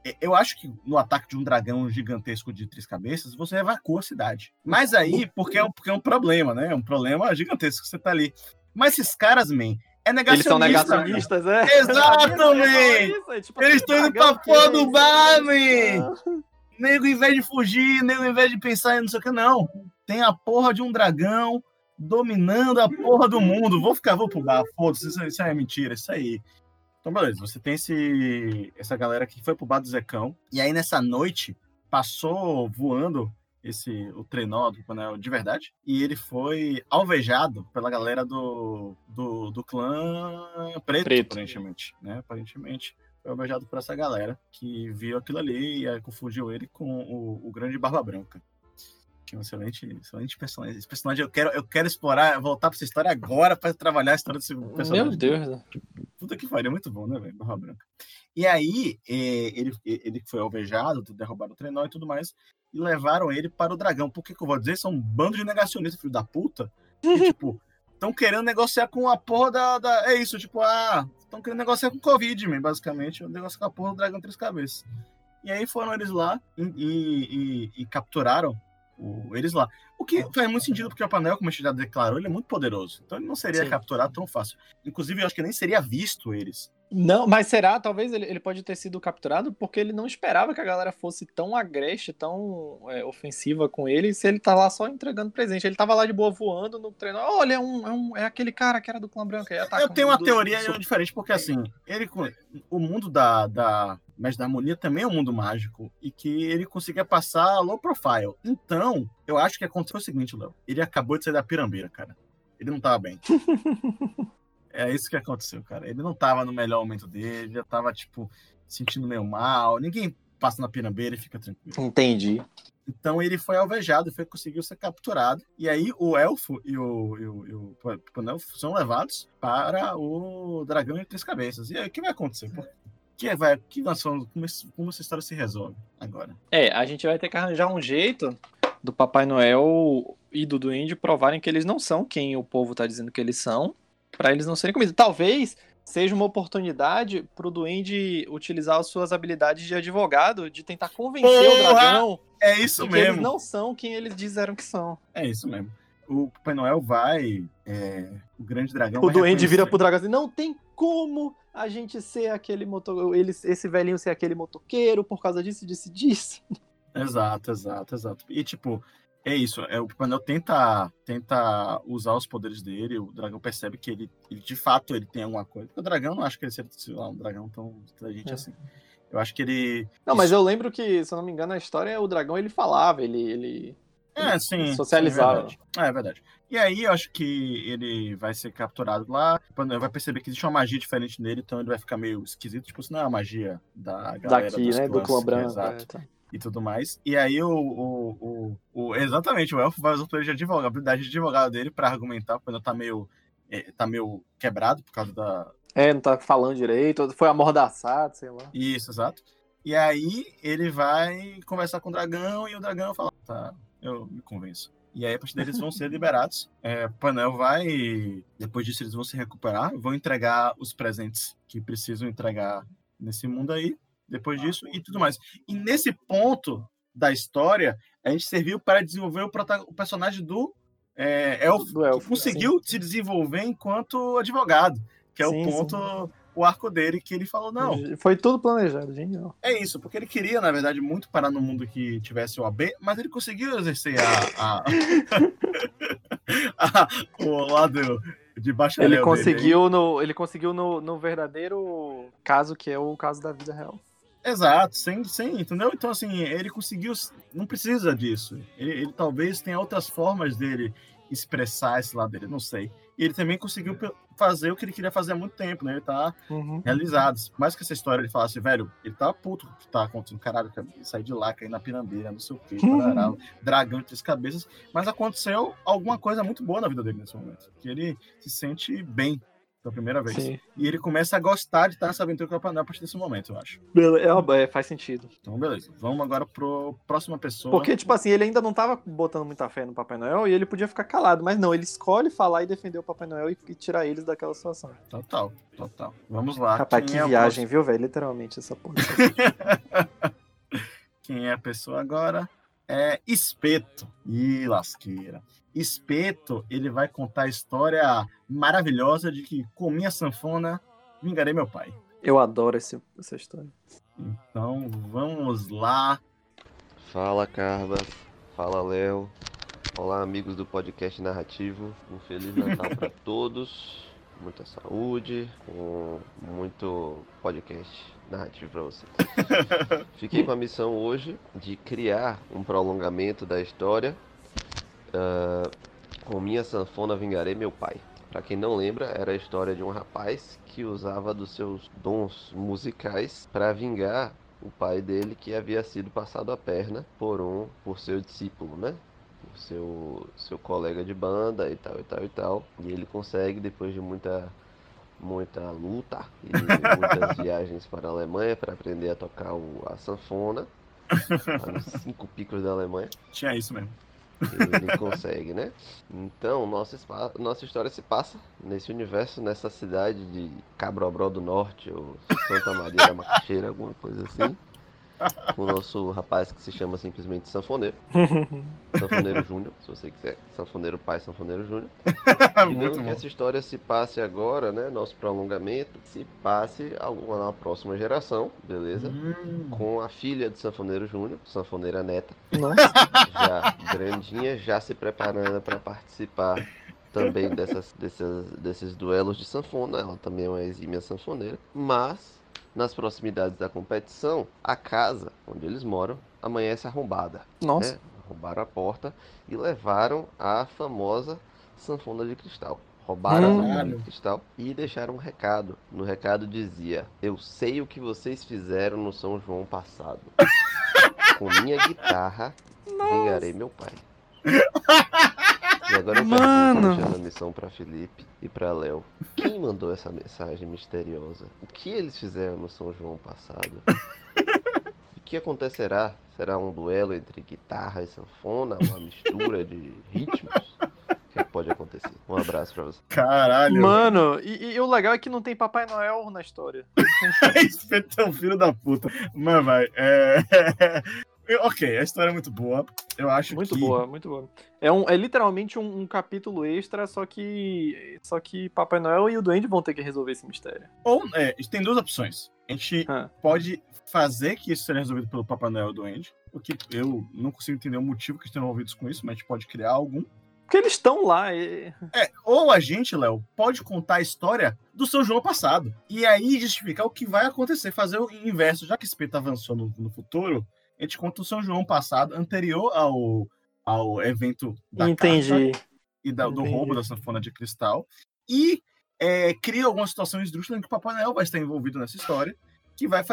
e- eu acho que no ataque de um dragão gigantesco de três cabeças, você evacua a cidade. Mas aí, porque é um, porque é um problema, né? É um problema gigantesco que você tá ali. Mas esses caras, man, é Eles são negacionista. negacionistas, é? Exatamente! É tipo, Eles estão indo pra porra é do isso. bar, man! Nego, em vez de fugir, nego, em vez de pensar em não sei o que, não. Tem a porra de um dragão dominando a porra do mundo. Vou ficar, vou pro bar, foda-se, isso, isso aí é mentira, isso aí. Então, beleza, você tem esse, essa galera que foi pro bar do Zecão. E aí, nessa noite, passou voando esse o trenó do Panel de verdade. E ele foi alvejado pela galera do, do, do clã preto, Preto. aparentemente. Né? Aparentemente foi alvejado por essa galera que viu aquilo ali e aí confundiu ele com o, o grande Barba Branca. É um excelente, excelente personagem. Esse personagem eu quero, eu quero explorar, voltar pra essa história agora pra trabalhar a história desse personagem. Meu Deus. Puta que pariu, é muito bom, né, velho? Barba Branca. E aí, eh, ele, ele foi alvejado, derrubaram o trenó e tudo mais, e levaram ele para o dragão. Por que, que eu vou dizer? São um bando de negacionistas, filho da puta, que, tipo, estão querendo negociar com a porra da. da- é isso, tipo, ah, estão querendo negociar com o Covid, man, basicamente, o negócio com a porra do dragão três cabeças. E aí foram eles lá e, e- e- e capturaram o- eles lá. O que faz muito sentido, porque o Panel, como a gente já declarou, ele é muito poderoso. Então ele não seria Sim. capturado tão fácil. Inclusive, eu acho que nem seria visto eles Não, mas será? Talvez ele, ele pode ter sido capturado porque ele não esperava que a galera fosse tão agreste, tão é, ofensiva com ele, se ele tá lá só entregando presente. Ele tava lá de boa voando no treino. Olha, é, um, é, um, é aquele cara que era do clã branco. Eu tenho uma do, teoria do... diferente, porque assim, ele, o mundo da, da Mestre da Harmonia também é um mundo mágico e que ele conseguia passar low profile. Então, eu acho que aconteceu o seguinte, Léo. Ele acabou de sair da pirambeira, cara. Ele não tava bem. É isso que aconteceu, cara. Ele não tava no melhor momento dele, já tava, tipo, sentindo meio mal. Ninguém passa na pirambeira e fica tranquilo. Entendi. Então ele foi alvejado, foi conseguiu ser capturado. E aí o elfo e o, e o, e o Panelfo são levados para o dragão de três cabeças. E aí o que vai acontecer? Que vai, que nós como, como essa história se resolve agora? É, a gente vai ter que arranjar um jeito do Papai Noel e do Duende provarem que eles não são quem o povo tá dizendo que eles são para eles não serem comidos. Talvez seja uma oportunidade pro Duende utilizar as suas habilidades de advogado, de tentar convencer Porra! o dragão. É isso de mesmo. Que eles não são quem eles disseram que são. É isso mesmo. O Papai Noel vai. É, o grande dragão. O Duende vira pro dragão assim: não tem como a gente ser aquele motor. Ele, esse velhinho ser aquele motoqueiro por causa disso, disso, disso. Exato, exato, exato. E tipo, é isso, é, o Papai tenta, tenta usar os poderes dele, o dragão percebe que ele, ele de fato ele tem alguma coisa. o dragão não acho que ele seja lá, um dragão tão inteligente é. assim. Eu acho que ele. Não, mas eu lembro que, se eu não me engano, a história o dragão ele falava, ele. ele... É, sim. Socializava. Sim, é, é, verdade. E aí eu acho que ele vai ser capturado lá, vai perceber que existe uma magia diferente nele, então ele vai ficar meio esquisito. Tipo, isso não é a magia da galera Daqui, né? do clã branco. Exato. É, tá e tudo mais. E aí o, o, o, o exatamente, o elfo vai usar o poder de advogado, a habilidade de advogado dele para argumentar quando tá meio é, tá meio quebrado por causa da É, não tá falando direito, foi amordaçado, sei lá. Isso, exato. E aí ele vai conversar com o dragão e o dragão fala, tá, eu me convenço. E aí, a partir deles vão ser liberados. É, o Panel vai. Depois disso, eles vão se recuperar, vão entregar os presentes que precisam entregar nesse mundo aí depois disso e tudo mais. E nesse ponto da história, a gente serviu para desenvolver o, o personagem do é, elfo, do elfo, que conseguiu sim. se desenvolver enquanto advogado, que é sim, o ponto, sim. O arco dele, que ele falou, não. Foi tudo planejado, genial. É isso, porque ele queria, na verdade, muito parar no mundo que tivesse o AB, mas ele conseguiu exercer a, a, a o lado de bacharel ele conseguiu dele. no Ele conseguiu no, no verdadeiro caso, que é o caso da vida real. Exato, sem, sem, entendeu? Então, assim, ele conseguiu. Não precisa disso. Ele, ele, talvez tenha outras formas dele expressar esse lado dele, não sei. E ele também conseguiu fazer o que ele queria fazer há muito tempo, né? Ele tá uhum. realizado. Mais que essa história ele falasse, velho, ele tá puto que tá acontecendo, caralho, sair de lá, cair na pirambeira, não sei o quê, uhum. dragão de três cabeças. Mas aconteceu alguma coisa muito boa na vida dele nesse momento. Que ele se sente bem pela primeira vez. Sim. E ele começa a gostar de estar nessa aventura com o Papai Noel a partir desse momento, eu acho. É, é, faz sentido. Então, beleza. Vamos agora pro próxima pessoa. Porque, tipo assim, ele ainda não tava botando muita fé no Papai Noel e ele podia ficar calado, mas não, ele escolhe falar e defender o Papai Noel e, e tirar eles daquela situação. Total, total. Vamos lá. Rapaz, Quem que é viagem, viu, velho? Literalmente, essa porra. Quem é a pessoa agora? É Espeto. Ih, lasqueira. Espeto, ele vai contar a história maravilhosa de que com minha sanfona vingarei meu pai. Eu adoro esse, essa história. Então, vamos lá. Fala, Carba. Fala, Léo. Olá, amigos do podcast narrativo. Um feliz Natal para todos. Muita saúde, com muito podcast narrativo para vocês. Fiquei com a missão hoje de criar um prolongamento da história Uh, com minha sanfona vingarei meu pai. Para quem não lembra, era a história de um rapaz que usava dos seus dons musicais para vingar o pai dele que havia sido passado a perna por um por seu discípulo, né? O seu seu colega de banda e tal e tal e tal. E ele consegue depois de muita muita luta e muitas viagens para a Alemanha para aprender a tocar o, a sanfona, nos cinco picos da Alemanha. Tinha isso mesmo. Ele consegue, né? Então, nossa, nossa história se passa nesse universo, nessa cidade de Cabrobró do Norte, ou Santa Maria da Macaxeira, alguma coisa assim. O nosso rapaz que se chama simplesmente Sanfoneiro. Sanfoneiro Júnior, se você quiser. Sanfoneiro Pai, Sanfoneiro Júnior. Digamos Muito que essa história se passe agora, né? Nosso prolongamento, se passe alguma na próxima geração, beleza? Hum. Com a filha de Sanfoneiro Júnior, Sanfoneira Neta, Nossa. já grandinha, já se preparando para participar também dessas, dessas, desses duelos de sanfona. Ela também é uma exímia sanfoneira. Mas, nas proximidades da competição, a casa onde eles moram amanhece arrombada. Nossa. né? Arrombaram a porta e levaram a famosa sanfona de cristal. Roubaram Hum. a sanfona de cristal e deixaram um recado. No recado dizia: Eu sei o que vocês fizeram no São João passado. Com minha guitarra, vingarei meu pai. E agora eu Mano. a missão pra Felipe e pra Léo. Quem mandou essa mensagem misteriosa? O que eles fizeram no São João passado? O que acontecerá? Será um duelo entre guitarra e sanfona? Uma mistura de ritmos? O que pode acontecer? Um abraço pra você. Caralho. Mano, e, e o legal é que não tem Papai Noel na história. Espeto é um filho da puta. Mas vai. É... ok, a história é muito boa. Eu acho Muito que... boa, muito boa. É, um, é literalmente um, um capítulo extra, só que. Só que Papai Noel e o Duende vão ter que resolver esse mistério. Ou, é, tem duas opções. A gente Ah. pode fazer que isso seja resolvido pelo Papai Noel do Andy, o que eu não consigo entender o motivo que estão envolvidos com isso, mas a gente pode criar algum. Porque eles estão lá. E... É, ou a gente, Léo, pode contar a história do São João passado. E aí justificar o que vai acontecer, fazer o inverso. Já que esse Pedro avançou no, no futuro, a gente conta o São João passado, anterior ao, ao evento da Entendi. e da- do Entendi. roubo da sanfona de cristal. E é, cria alguma situação esdrúxula em que o Papai Noel vai estar envolvido nessa história, que vai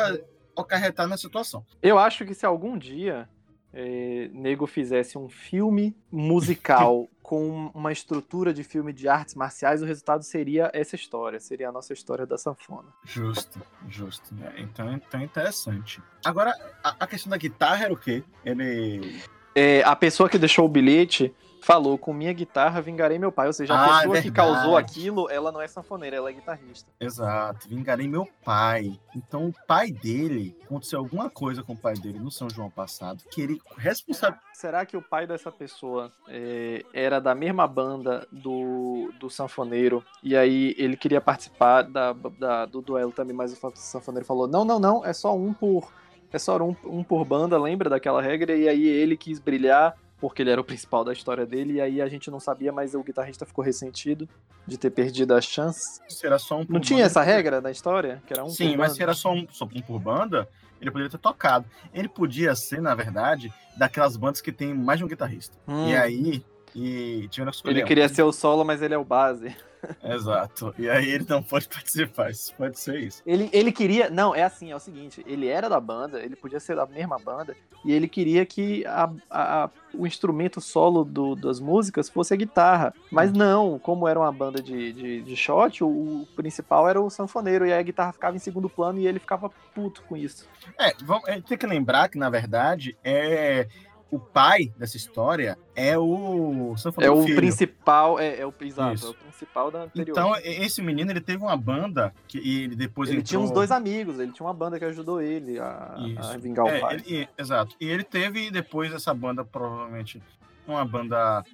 acarretar na situação. Eu acho que se algum dia é, Nego fizesse um filme musical com uma estrutura de filme de artes marciais, o resultado seria essa história. Seria a nossa história da sanfona. Justo, justo. né? Então, então é interessante. Agora, a, a questão da guitarra era o quê? Ele. É, a pessoa que deixou o bilhete falou: com minha guitarra vingarei meu pai. Ou seja, a Ah, é pessoa que causou aquilo, ela não é sanfoneira, ela é guitarrista. Exato, vingarei meu pai. Então, o pai dele, aconteceu alguma coisa com o pai dele no São João passado, que ele responsável. Será que o pai dessa pessoa é, era da mesma banda do, do sanfoneiro e aí ele queria participar da, da- do duelo também, mas o sanfoneiro falou: não, não, não, é só um por. É só um, um por banda, lembra daquela regra? E aí ele quis brilhar, porque ele era o principal da história dele, e aí a gente não sabia, mas o guitarrista ficou ressentido de ter perdido a chance. Se era só um Não tinha banda, essa regra na história? Que era um Sim, mas banda? se era só um, só um por banda, ele poderia ter tocado. Ele podia ser, na verdade, daquelas bandas que tem mais de um guitarrista. Hum, E aí. E escolher ele queria ser o solo, mas ele é o base. Exato. E aí ele não pode participar. Isso pode ser isso. Ele, ele queria. Não, é assim, é o seguinte: ele era da banda, ele podia ser da mesma banda, e ele queria que a, a- a- o instrumento solo do- das músicas fosse a guitarra. Mas não, como era uma banda de, de, de shot, o, o principal era o sanfoneiro, e aí a guitarra ficava em segundo plano e ele ficava puto com isso. É, vamos, gente tem que lembrar que, na verdade, é. O pai dessa história é o É o Filho. principal, é, é o exato, é o principal da anterior. Então, esse menino, ele teve uma banda que ele depois ele entrou... tinha uns dois amigos, ele tinha uma banda que ajudou ele a, a vingar É, o pai. ele- exato. E ele teve depois essa banda, provavelmente, uma banda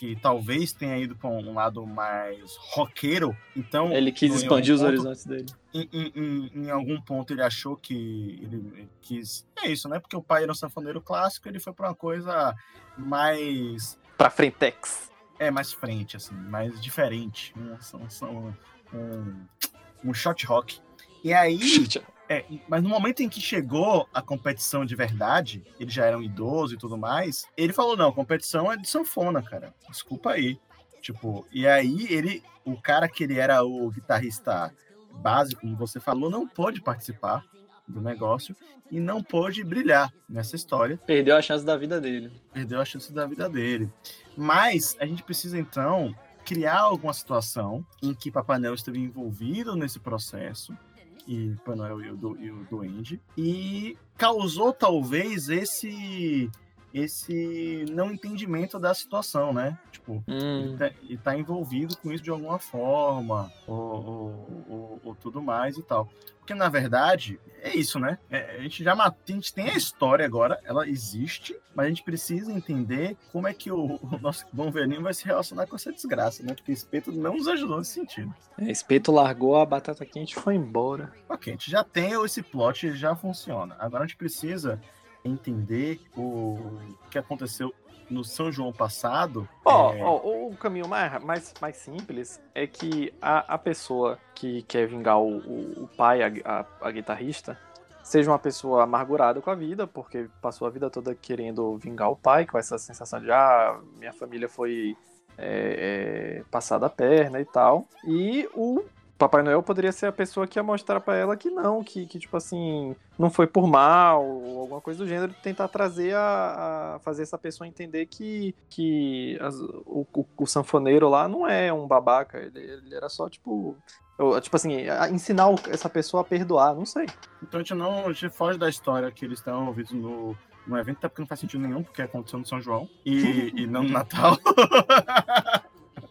que talvez tenha ido para um lado mais roqueiro. Então, Ele quis expandir os ponto- horizontes dele. em, em- em- algum ponto ele achou que ele quis. É isso, né? Porque o pai era um sanfoneiro clássico, ele foi para uma coisa mais. Pra Frentex. É, mais frente, assim, mais diferente. Um, são- são- um, um shot rock. E aí. É, mas no momento em que chegou a competição de verdade, ele já era um idoso e tudo mais, ele falou: não, a competição é de sanfona, cara. Desculpa aí. Tipo, e aí ele, o cara que ele era o guitarrista básico, como você falou, não pôde participar do negócio e não pôde brilhar nessa história Perdeu a chance da vida dele. perdeu a chance da vida dele. Mas a gente precisa então criar alguma situação em que Papai Noel esteve envolvido nesse processo e Papai e o, Du- e o Duende e causou talvez esse esse não entendimento da situação, né? Tipo, Hum. ele, tá, tá envolvido com isso de alguma forma, ou, ou- ou- ou tudo mais e tal. Porque, na verdade, é isso, né? É, a gente já a gente tem a história agora, ela existe, mas a gente precisa entender como é que o, o nosso bom velhinho vai se relacionar com essa desgraça, né? Porque Espeto não nos ajudou nesse sentido. É, Espeto largou a batata quente e foi embora. Ok, a gente já tem esse plot, já funciona. Agora a gente precisa entender o que aconteceu no São João passado. Ó, É, ó, o caminho mais, mais, mais simples é que a, a pessoa que quer vingar o, o, o pai, a, a, a guitarrista, seja uma pessoa amargurada com a vida, porque passou a vida toda querendo vingar o pai, com essa sensação de, ah, minha família foi é, é, passada a perna e tal. E o Papai Noel poderia ser a pessoa que ia mostrar pra ela que não, que, que tipo assim, não foi por mal, ou alguma coisa do gênero, tentar trazer a, a fazer essa pessoa entender que, que as- o, o, o sanfoneiro lá não é um babaca, ele, ele era só tipo. eu- Tipo assim, ensinar essa pessoa a perdoar, não sei. Então a gente não a gente foge da história que eles estão envolvidos no, no evento, até porque não faz sentido nenhum, porque aconteceu no São João e, e não no Natal.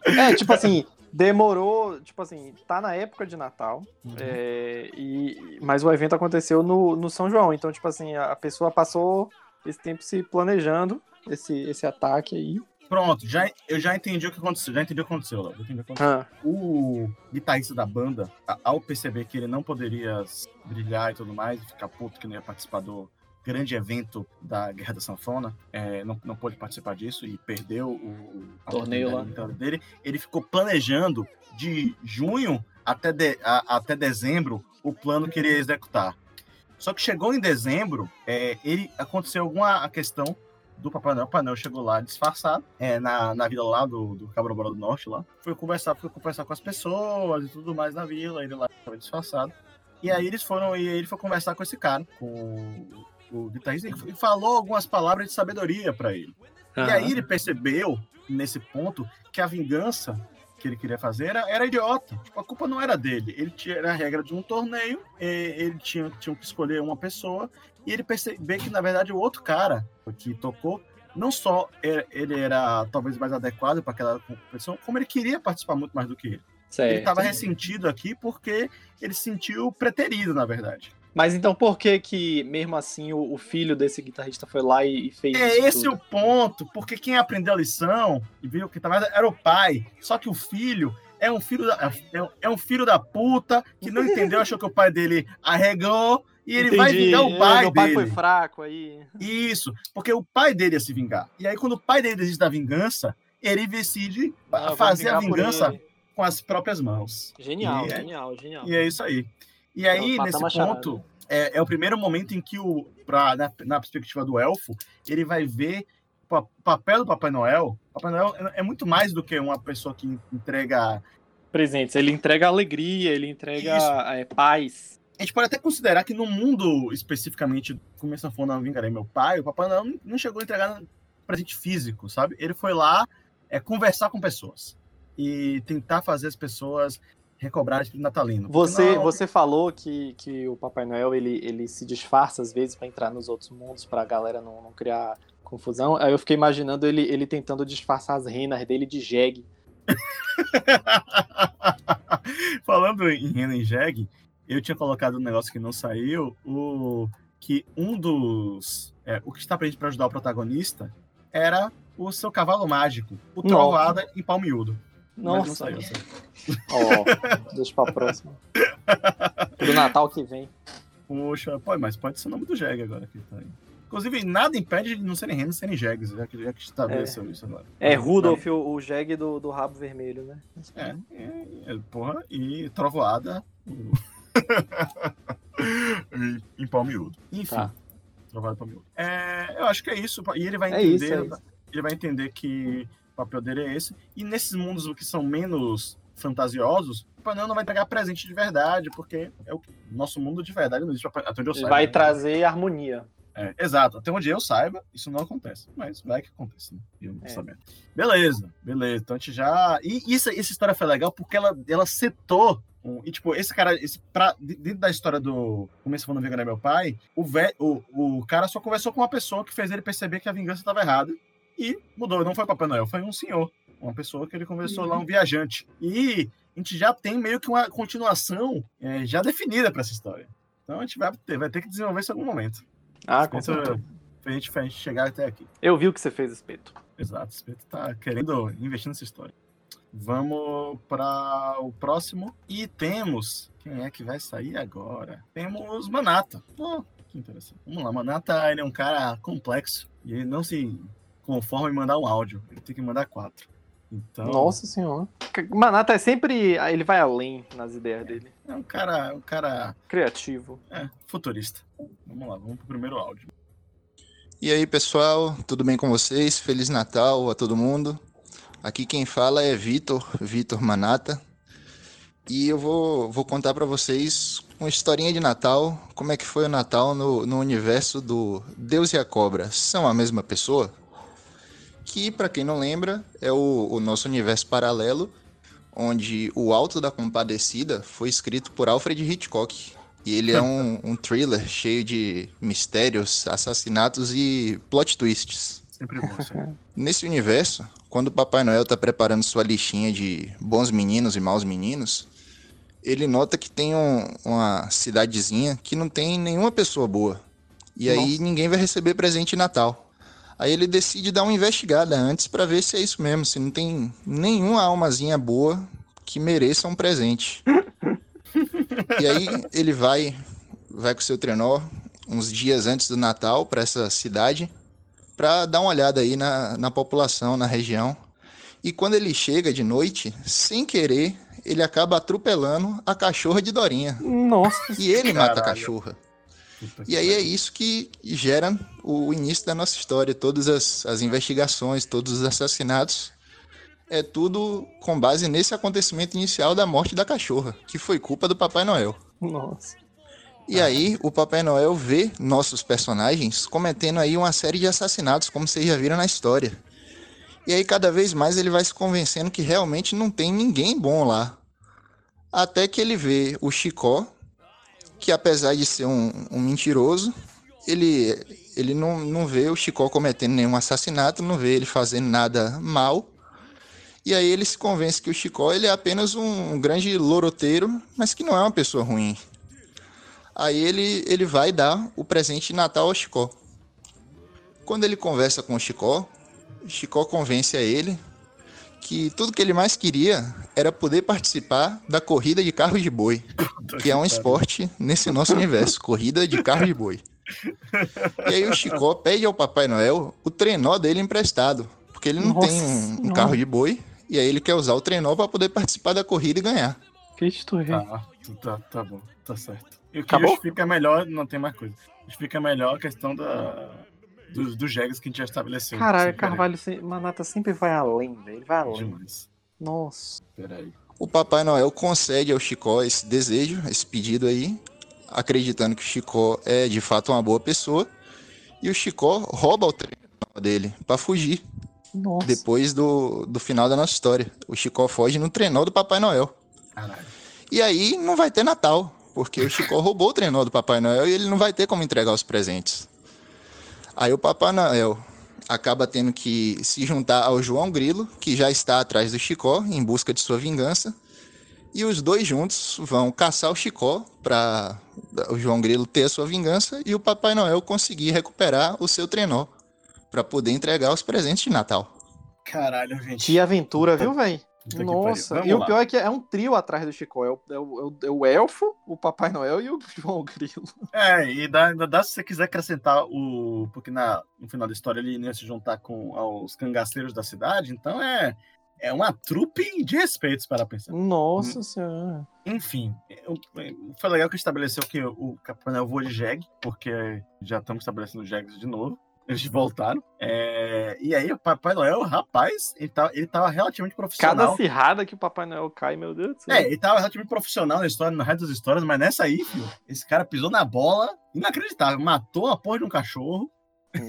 É, tipo assim, demorou, tipo assim, tá na época de Natal, é, e, mas o evento aconteceu no, no São João, então, tipo assim, a, pessoa passou esse tempo se planejando esse, esse ataque aí. Pronto, já, eu já entendi o que aconteceu. Já entendi o que aconteceu, Léo. Ah, O guitarrista da banda, ao perceber que ele não poderia brilhar e tudo mais, e ficar puto que não ia participar do grande evento da Guerra da Sanfona, é, não, não pôde participar disso e perdeu o, a Torneio lá. dele, ele ficou planejando de junho até, de- a- até dezembro o plano que ele ia executar. Só que chegou em dezembro, é, ele aconteceu alguma questão do Papai Noel. O Papai Noel chegou lá disfarçado, é, na, na vila lá do, do Cabrobora do Norte, lá. Foi conversar, foi conversar com as pessoas e tudo mais na vila, ele lá estava disfarçado. E aí eles foram, e ele foi conversar com esse cara, com o, guitarrista, e falou algumas palavras de sabedoria para ele. E aí ele percebeu, nesse ponto, que a vingança que ele queria fazer era, era idiota. Tipo, a culpa não era dele. Ele tinha a regra de um torneio, e ele tinha, tinha que escolher uma pessoa, e ele percebeu que, na verdade, o outro cara que tocou, não só era- ele era talvez mais adequado para aquela competição, como ele queria participar muito mais do que ele. certo. Ele estava ressentido aqui porque ele se sentiu preterido, na verdade. Mas então por que que, mesmo assim, o, o filho desse guitarrista foi lá e, e fez É isso esse tudo? o ponto, porque quem aprendeu a lição e viu que tava era o pai, só que o filho é um filho da, é, é um filho da puta que não entendeu, achou que o pai dele arregou e ele vai Entendi. vingar o pai É, pai dele. foi fraco aí. Isso, porque o pai dele ia se vingar. E aí quando o pai dele desiste da vingança, ele decide Ah, fazer a vingança com as próprias mãos. Genial, E é- genial, genial. E é isso aí. E aí, Então, nesse ponto, é, é o primeiro momento em que, o, pra, na, na perspectiva do elfo, ele vai ver o pa- o papel do Papai Noel. Papai Noel é, é muito mais do que uma pessoa que entrega. Presentes. Ele entrega alegria, ele entrega é, paz. A gente pode até considerar que no mundo especificamente, como essa for não vingarei meu pai, o Papai Noel não, não chegou a entregar presente físico, sabe? Ele foi lá é, conversar com pessoas e tentar fazer as pessoas recobrarem o espírito natalino. Você, não- você falou que, que o Papai Noel ele, ele se disfarça às vezes pra entrar nos outros mundos, pra galera não, não criar confusão. Aí eu fiquei imaginando ele, ele tentando disfarçar as renas dele de jegue. Falando em Renan e Jeg, eu tinha colocado um negócio que não saiu, o que um dos. é, o que está presente para ajudar o protagonista era o seu cavalo mágico, o. Trovoada em Palmiúdo. Nossa, saiu. ó, deixa pra próxima. Do Natal que vem. Poxa, pô, mas pode ser o nome do Jeg agora que tá aí. Inclusive, nada impede de não serem Renan serem Jegs, já que, já que estabeleceu isso agora. É Rudolf, o, o jegue do, do rabo vermelho, né? É, é, é, porra, e Trovoada o- em- em Palmiúdo. Enfim, Tá. Trovoada em Palmiúdo. É, eu acho que é isso. E ele vai É entender, isso, é isso. ele vai entender que papel dele é esse. E nesses mundos que são menos fantasiosos, o Papai Noel não vai entregar presente de verdade, porque é o nosso mundo de verdade não existe até onde eu saiba. vai né? trazer harmonia. É, exato, até onde eu saiba, isso não acontece. Mas vai que acontece, né? Eu não É. sabendo. Beleza, beleza. Então a gente já. E isso, essa história foi legal porque ela, ela setou Um- e, tipo, esse cara, esse, pra, de- dentro da história do Começo Quando Vingar é Meu Pai, o, vé, o, o cara só conversou com uma pessoa que fez ele perceber que a vingança estava errada e mudou. Não foi Papai Noel, foi um senhor. Uma pessoa que ele conversou lá, um viajante. E a gente já tem meio que uma continuação é, já definida para essa história. Então a gente vai ter, vai ter que desenvolver isso em algum momento. Ah, com certeza. pra gente, pra gente chegar até aqui. Eu vi o que você fez, Espeto. Exato, o Espeto tá querendo investir nessa história. Vamos para o próximo. E temos. Quem é que vai sair agora? Temos Manata. Oh, que interessante. Vamos lá, Manata ele é um cara complexo. E ele não se conforma em mandar um áudio. Ele tem que mandar quatro. Então, Nossa senhora. Manata é sempre. Ele vai além nas ideias dele. é um cara, um cara Criativo. é, futurista. Vamos lá, vamos pro primeiro áudio. E aí, pessoal, tudo bem com vocês? Feliz Natal a todo mundo. Aqui quem fala é Vitor, Vitor Manata. E eu vou, vou contar para vocês uma historinha de Natal, como é que foi o Natal no, no universo do Deus e a Cobra. São a mesma pessoa? Que, para quem não lembra, é o, o nosso universo paralelo, onde O Alto da Compadecida foi escrito por Alfred Hitchcock. E ele é um, um thriller cheio de mistérios, assassinatos e plot twists. Sempre bom, sempre. Nesse universo, quando o Papai Noel tá preparando sua listinha de bons meninos e maus meninos, ele nota que tem um- uma cidadezinha que não tem nenhuma pessoa boa. E aí Nossa. ninguém vai receber presente de Natal. Aí ele decide dar uma investigada antes pra ver se é isso mesmo, se não tem nenhuma almazinha boa que mereça um presente. e aí ele vai vai com seu trenó uns dias antes do Natal pra essa cidade para dar uma olhada aí na, na população, na região. E quando ele chega de noite, sem querer, ele acaba atropelando a cachorra de Dorinha. Nossa. E ele mata a Caralho. cachorra. E aí é isso que gera o início da nossa história. Todas as, as investigações, todos os assassinatos. É tudo com base nesse acontecimento inicial da morte da cachorra, que foi culpa do Papai Noel. Nossa. E aí, o Papai Noel vê nossos personagens cometendo aí uma série de assassinatos, como vocês já viram na história. E aí, cada vez mais, ele vai se convencendo que realmente não tem ninguém bom lá. Até que ele vê o Chicó, que apesar de ser um, um mentiroso, ele, ele não, não vê o Chicó cometendo nenhum assassinato, não vê ele fazendo nada mal. E aí ele se convence que o Chicó ele é apenas um, um grande loroteiro, mas que não é uma pessoa ruim. Aí ele, ele vai dar o presente de Natal ao Chicó. Quando ele conversa com o Chicó, Chicó convence a ele que tudo que ele mais queria era poder participar da corrida de carro de boi, que é um esporte nesse nosso universo, corrida de carro de boi. E aí o Chicó pede ao Papai Noel o trenó dele emprestado, porque ele não Nossa tem um- um, carro de boi, e aí ele quer usar o trenó para poder participar da corrida e ganhar. Cristo Rei. Tá, tá, tá bom, tá certo. E o que Acabou? justifica melhor, não tem mais coisa. Justifica melhor a questão da, dos, dos jegas que a gente já estabeleceu. Caralho, querer. Carvalho, se- Manata sempre vai além, velho. Ele vai além. Demais. Nossa. Peraí. O Papai Noel concede ao Chicó esse desejo, esse pedido aí, acreditando que o Chicó é de fato uma boa pessoa. E o Chicó rouba o trenó dele para fugir Nossa. depois do, do final da nossa história. O Chicó foge no trenó do Papai Noel. Caralho. E aí não vai ter Natal, porque o Chicó roubou o trenó do Papai Noel e ele não vai ter como entregar os presentes. Aí o Papai Noel acaba tendo que se juntar ao João Grilo, que já está atrás do Chicó em busca de sua vingança. E os dois juntos vão caçar o Chicó para o João Grilo ter a sua vingança e o Papai Noel conseguir recuperar o seu trenó para poder entregar os presentes de Natal. Caralho, gente. Que aventura, viu, velho? Puta Nossa. E o pior é que é um trio atrás do Chico. É o, é o, é o- é Elfo, o Papai Noel e o João Grilo. É, e dá, ainda dá se você quiser acrescentar o. Porque na, no final da história ele ia se juntar com os cangaceiros da cidade, então é. É uma trupe de respeitos para pensar. Nossa senhora. Enfim, eu- foi legal que estabeleceu que o Noel voa de jegue, porque já estamos estabelecendo jegues de novo. Eles voltaram. É, e aí, o Papai Noel, rapaz, ele tava, ele tava relativamente Cada profissional. acirrada que o Papai Noel cai, meu Deus do céu. É, ele tava relativamente profissional na história, no resto das histórias, mas nessa aí, filho, esse cara pisou na bola, inacreditável. Matou uma porra de um cachorro,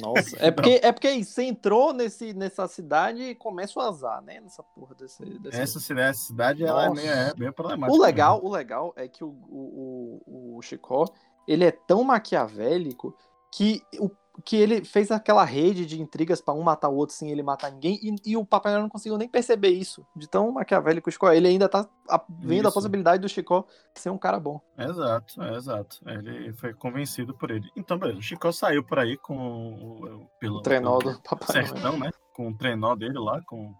Nossa, é porque, é porque você entrou nesse, nessa cidade e começa o azar, né? Nessa porra desse. desse... Essa cidade, essa cidade ela é meio, é meio problemática. O legal, o legal é que o, o, o, o Chicó, ele é tão maquiavélico que, o, que ele fez aquela rede de intrigas pra um matar o outro sem ele matar ninguém, e, e o Papai Noel não conseguiu nem perceber isso, de tão maquiavélico o Chicó. é. Ele ainda tá a- vendo a Isso. possibilidade do Chicó ser um cara bom. Exato, exato. Ele foi convencido por ele. Então, beleza. O Chico saiu por aí com o, pelo, O trenó do Papai Noel. né? Com o trenó dele lá, com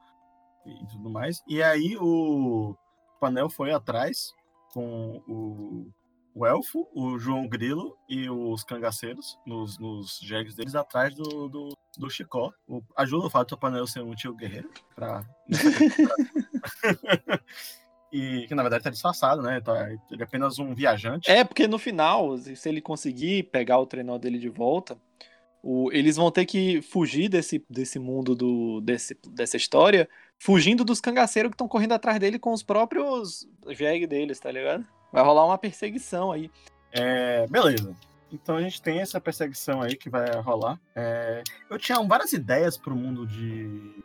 e tudo mais. E aí o Panel foi atrás com o, o Elfo, o João Grilo e os cangaceiros, nos, nos jegues deles, atrás do, do, do Chicó. O, ajuda o fato do Panel ser um tio guerreiro pra. e que na verdade tá disfarçado, né? Tá- ele é apenas um viajante. É, porque no final, se ele conseguir pegar o trenó dele de volta, o- eles vão ter que fugir desse, desse mundo do, desse, dessa história, fugindo dos cangaceiros que estão correndo atrás dele com os próprios jegue deles, tá ligado? Vai rolar uma perseguição aí. É, beleza. Então a gente tem essa perseguição aí que vai rolar. É, eu tinha várias ideias pro mundo de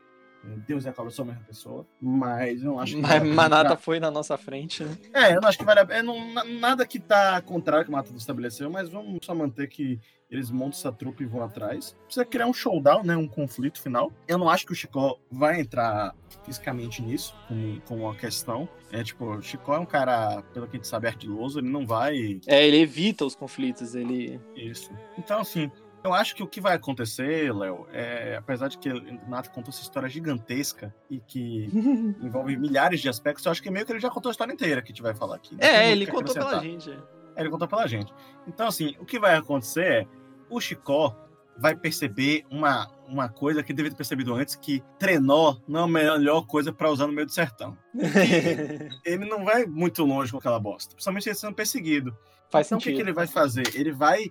Deus e a Cobra são a mesma pessoa, mas eu não acho que. Mas, vale a pena mas nada entrar. foi na nossa frente, né? É, eu não acho que vale a pena. não- na- nada que tá contrário que o Matheus estabeleceu, mas vamos só manter que eles montam essa trupe e vão atrás. Precisa criar um showdown, né? Um conflito final. Eu não acho que o Chicó vai entrar fisicamente nisso, como, como uma questão. É tipo, o Chicó é um cara, pelo que a gente sabe, ardiloso, ele não vai É, ele evita os conflitos, ele. isso. Então, assim, eu acho que o que vai acontecer, Léo, é, apesar de que o Nato contou essa história gigantesca e que envolve milhares de aspectos, eu acho que meio que ele já contou a história inteira que a gente vai falar aqui. Não tem É, ele contou pela gente. É, Ele contou pela gente. Então, assim, o que vai acontecer é o Chicó vai perceber uma, uma coisa que devia ter percebido antes, que trenó não é a melhor coisa para usar no meio do sertão. Ele não vai muito longe com aquela bosta, principalmente ele sendo perseguido. Faz Então, o que, sentido. que ele vai fazer? Ele vai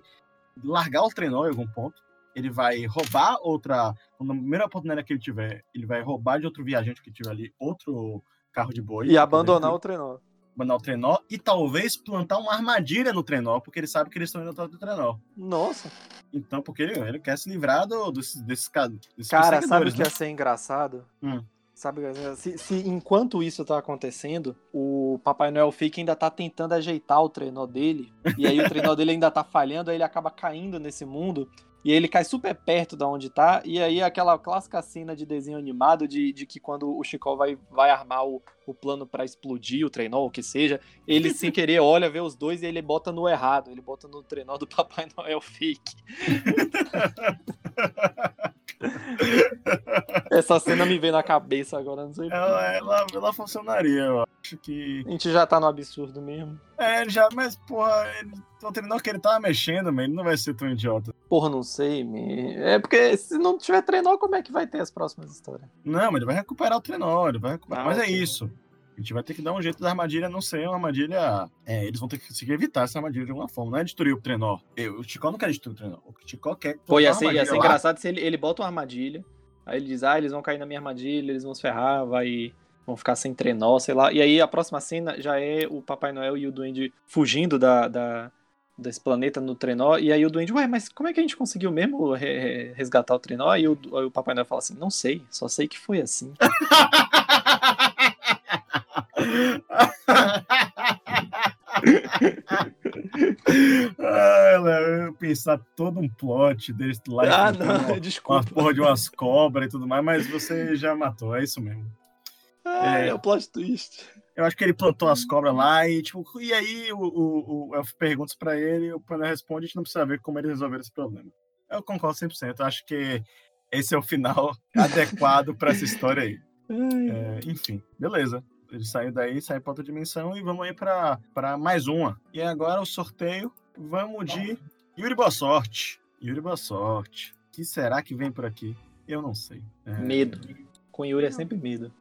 largar o trenó em algum ponto. Ele vai roubar outra. Na primeira oportunidade que ele tiver, ele vai roubar de outro viajante que tiver ali outro carro de boi. E abandonar o trenó. Abandonar o trenó e talvez plantar uma armadilha no trenó, porque ele sabe que eles estão indo atrás do trenó. Nossa. Então, porque ele, ele quer se livrar do, desses, desses, desses Cara, sabe o que né? ia ser engraçado? Hum. Sabe, se, se enquanto isso tá acontecendo, o Papai Noel Fake ainda tá tentando ajeitar o trenó dele, e aí o trenó dele ainda tá falhando, aí ele acaba caindo nesse mundo, e aí ele cai super perto da onde tá, e aí aquela clássica cena de desenho animado de, de que quando o Chicó vai, vai armar o, o plano pra explodir o trenó, o que seja, ele sem querer olha, vê os dois e ele bota no errado, ele bota no trenó do Papai Noel Fake. Essa cena me veio na cabeça agora, não sei. Ela, ela, ela funcionaria, eu acho que. A gente já tá no absurdo mesmo. É, já, mas, porra, ele, o trenó que ele tava mexendo, mas ele não vai ser tão idiota. Porra, não sei, me... é porque se não tiver trenó, como é que vai ter as próximas histórias? Não, mas ele vai recuperar o trenó, ele vai recuperar. Ah, mas é isso. A gente vai ter que dar um jeito da armadilha não ser uma armadilha. É, eles vão ter que conseguir evitar essa armadilha de alguma forma. Não é destruir o trenó. Eu, o Chicó não quer destruir o trenó. O Chicó quer. Pô, ia ser, ia ser lá. engraçado se ele, ele bota uma armadilha, aí ele diz, ah, eles vão cair na minha armadilha, eles vão se ferrar, vai... Vão ficar sem trenó, sei lá. E aí a próxima cena já é o Papai Noel e o Duende fugindo da, da- desse planeta no trenó. E aí o Duende, ué, mas como é que a gente conseguiu mesmo re- re- resgatar o trenó? E o, aí o Papai Noel fala assim, não sei, só sei que foi assim. ah, eu pensar todo um plot desse lá. ah, não, uma- Uma desculpa. porra de umas cobras e tudo mais, mas você já matou, é isso mesmo. Ah, é. é o plot twist. Eu acho que ele plantou as cobras lá e, tipo, e aí o, o, o Elfo pergunta isso pra ele, o Panel responde, a gente não precisa ver como eles resolveram esse problema. Eu concordo 100%, eu acho que esse é o final adequado pra essa história aí. É, enfim, beleza. Ele saiu daí, saiu pra outra dimensão e vamos aí pra, pra mais uma. E agora o sorteio, vamos de Yuri Boa Sorte. Yuri Boa Sorte. O que será que vem por aqui? Eu não sei. É, Medo. Com Yuri é sempre medo.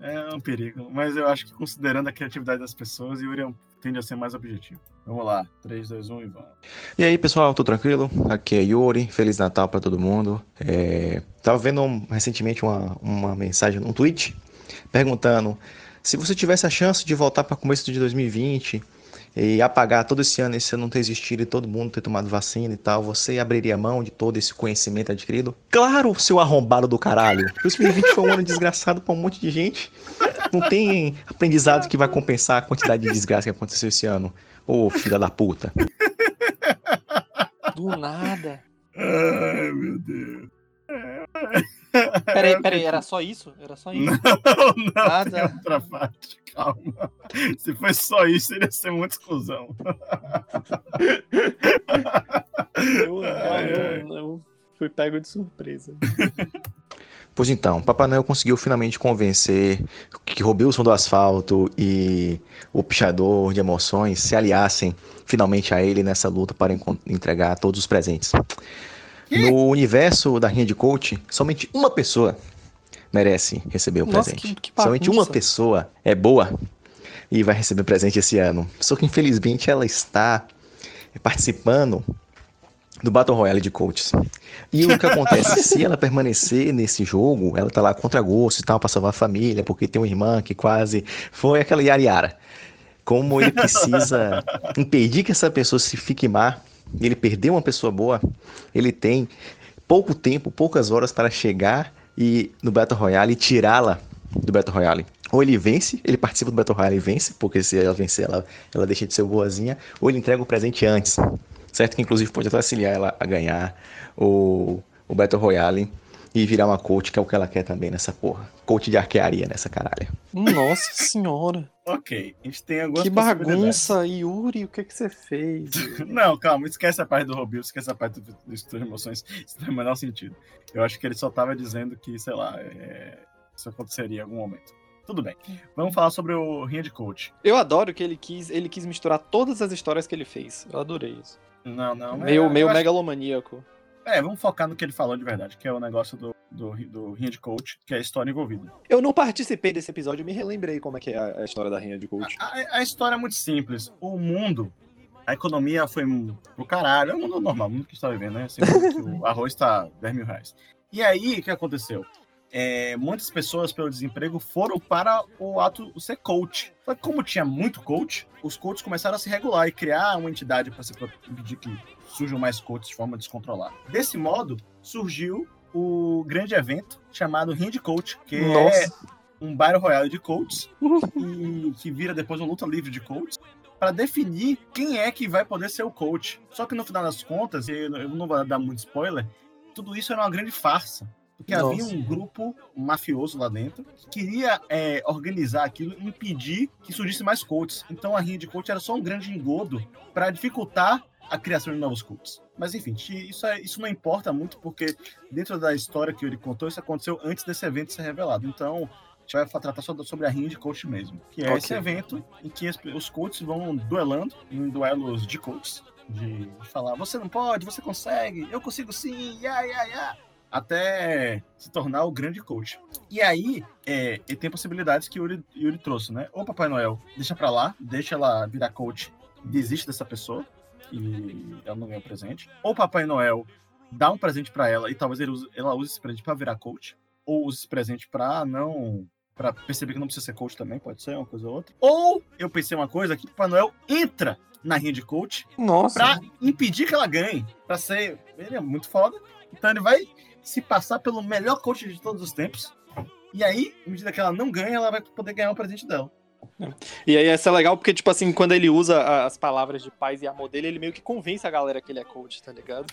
É um perigo, mas eu acho que considerando a criatividade das pessoas, Yuri é um- tende a ser mais objetivo. Vamos lá, 3, 2, 1 e vamos. E aí, pessoal, tudo tranquilo? Aqui é Yuri, Feliz Natal para todo mundo. É, tava vendo um- recentemente uma, uma mensagem, um tweet, perguntando se você tivesse a chance de voltar para começo de 2020 e apagar todo esse ano, esse ano não ter existido e todo mundo ter tomado vacina e tal, você abriria mão de todo esse conhecimento adquirido? Claro, seu arrombado do caralho! 2020 foi um ano desgraçado pra um monte de gente. Não tem aprendizado que vai compensar a quantidade de desgraça que aconteceu esse ano. Ô, filha da puta. Do nada. Ai, meu Deus. Peraí, peraí, era só isso? Era só isso? Não, não, Ah, tem tá. outra parte, calma. Se fosse só isso, iria ser muita exclusão. Eu, eu, eu fui pego de surpresa. Pois então, Papai Noel conseguiu finalmente convencer que Robilson do Asfalto e o Pichador de Emoções se aliassem finalmente a ele nessa luta para entregar todos os presentes. No universo da Rinha de Coach, somente uma pessoa merece receber o Nossa, presente. que- que somente uma pessoa é boa e vai receber presente esse ano. Só que infelizmente ela está participando do Battle Royale de coaches. E o que acontece? Se ela permanecer nesse jogo, ela tá lá contra gosto e tal, pra salvar a família, porque tem uma irmã que quase foi aquela Yara. Como ele precisa impedir que essa pessoa se fique má, ele perdeu uma pessoa boa, ele tem pouco tempo, poucas horas para chegar e no Battle Royale e tirá-la do Battle Royale. Ou ele vence, ele participa do Battle Royale e vence, porque se ela vencer, ela, ela deixa de ser boazinha, ou ele entrega o presente antes. Certo que inclusive pode até auxiliar ela a ganhar o, o Battle Royale e virar uma coach, que é o que ela quer também nessa porra. Coach de arquearia nessa caralho. Nossa senhora. Ok, a gente tem algumas Que bagunça, Yuri, o que, que você fez? Não, calma, esquece a parte do Robil, esquece a parte do, do estudo de emoções. Isso não tem o menor sentido. Eu acho que ele só tava dizendo que, sei lá, é, isso aconteceria em algum momento. Tudo bem. Vamos falar sobre o Rinha de Coach. Eu adoro que ele quis, ele quis misturar todas as histórias que ele fez. Eu adorei isso. Não, não. meio é, meio eu acho- megalomaníaco. É, vamos focar no que ele falou de verdade, que é o negócio do, do, do Rinha de Coach, que é a história envolvida. Eu não participei desse episódio, me relembrei como é que é a, a história da Rainha de Coach. A, a história é muito simples. O mundo, a economia foi pro caralho. É o mundo normal, o mundo que está vivendo, né? Assim, o arroz tá 10 mil reais. E aí, o que aconteceu? É, muitas pessoas, pelo desemprego, foram para o ato ser coach. Só que como tinha muito coach, os coaches começaram a se regular e criar uma entidade para impedir que surjam mais coaches de forma descontrolada. Desse modo, surgiu o grande evento chamado Ring Coach, que é Nossa. um Battle Royale de coaches e que vira depois uma luta livre de coaches para definir quem é que vai poder ser o coach. Só que no final das contas, eu não vou dar muito spoiler, tudo isso era uma grande farsa. Porque havia Nossa. um grupo mafioso lá dentro que queria é, organizar aquilo e impedir que surgisse mais coaches. Então a rinha de coach era só um grande engodo para dificultar a criação de novos cultos. Mas enfim, isso, é- isso não importa muito, porque dentro da história que ele contou, isso aconteceu antes desse evento ser revelado. Então, a gente vai tratar só sobre a rinha de coach mesmo. Que é Ok. esse evento em que os coaches vão duelando em duelos de coaches. De falar, você não pode, você consegue, eu consigo sim, ya, ya, ya. Até se tornar o grande coach. E aí, é, e tem possibilidades que o Yuri, Yuri trouxe, né? Ou Papai Noel deixa pra lá, deixa ela virar coach, desiste dessa pessoa e ela não ganha o presente. Ou Papai Noel dá um presente pra ela e talvez use- ela use esse presente pra virar coach. Ou use esse presente pra não. pra perceber que não precisa ser coach também, pode ser uma coisa ou outra. Ou eu pensei uma coisa que Papai Noel entra na rinha de coach Nossa. pra impedir que ela ganhe. Pra ser. Ele é muito foda. Então ele vai se passar pelo melhor coach de todos os tempos. E aí, à medida que ela não ganha, ela vai poder ganhar o presente dela. E aí essa é legal porque, tipo assim, quando ele usa as palavras de paz e amor dele, ele meio que convence a galera que ele é coach, tá ligado?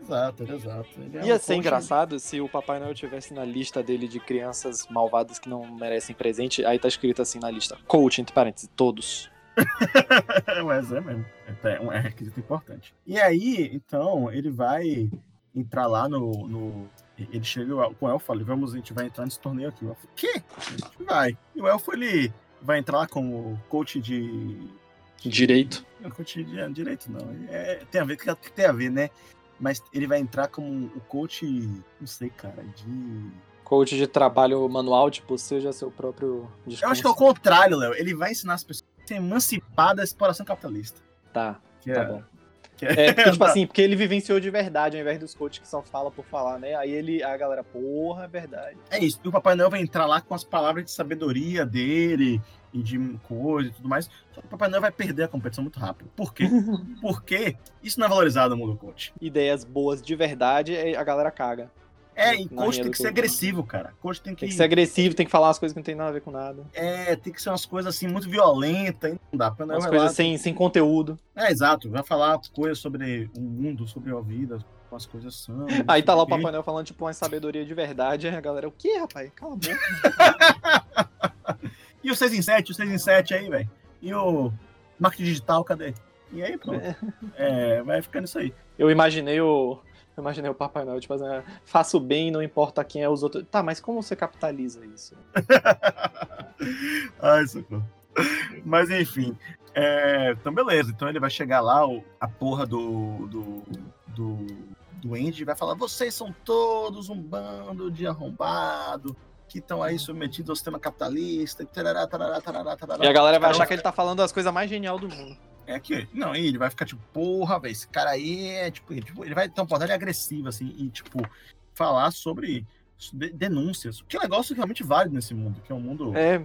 Exato, exato. É Ia um ser coach- engraçado se o Papai Noel tivesse na lista dele de crianças malvadas que não merecem presente, aí tá escrito assim na lista, coach, entre parênteses, todos. Mas é mesmo. É um é requisito importante. E aí, então, ele vai entrar lá no. no- ele chega com o Elfo fala: Vamos, a gente vai entrar nesse torneio aqui. O Elfo, quê? Vai. E o Elfo ele vai entrar lá como coach de. Direito. Não, coach de é, direito, não. É, tem a ver com tem a ver, né? Mas ele vai entrar como o coach. Não sei, cara, de. Coach de trabalho manual, tipo, seja seu próprio Eu acho que é o contrário, Léo. Ele vai ensinar as pessoas a se emancipar da exploração capitalista. Tá, Que tá é- bom. Que É, porque, tipo assim, porque ele vivenciou de verdade, ao invés dos coaches que só fala por falar, né? Aí ele, a galera, porra, é verdade. É isso. E o Papai Noel vai entrar lá com as palavras de sabedoria dele e de coisa e tudo mais. Só que o Papai Noel vai perder a competição muito rápido. Por quê? Porque isso não é valorizado no mundo coach. Ideias boas de verdade, a galera caga. É, e coach tem que ser coach. agressivo, cara. Coach tem que, Tem que ser agressivo, tem que falar umas coisas que não tem nada a ver com nada. é, tem que ser umas coisas assim muito violentas. Não dá pra não Umas coisas sem, sem conteúdo. É, exato. Vai falar coisas sobre o mundo, sobre a vida, as coisas são. Aí tá lá o. Papai Noel falando, tipo, uma sabedoria de verdade. A galera, o quê, rapaz? Cala a boca. E o 6 em 7, o 6 em 7 aí, velho. E o marketing digital, cadê? E aí, pronto. É, vai ficando isso aí. Eu imaginei o. Eu imaginei o Papai Noel, tipo, assim, faço bem, não importa quem é os outros. Tá, mas como você capitaliza isso? Ai, socorro. Mas enfim. é, então, beleza. Então ele vai chegar lá, a porra do. do. do. do Andy vai falar: vocês são todos um bando de arrombado que estão aí submetidos ao sistema capitalista. e tarará, tarará, tarará, tarará. E a galera vai Cara, achar que ele tá falando as coisas mais genial do mundo. É que. Não, ele vai ficar tipo, porra, velho, esse cara aí é tipo, ele, tipo, ele vai ter uma portada agressiva, assim, e tipo, falar sobre de- denúncias. Que é um negócio realmente válido nesse mundo, que é um mundo. É.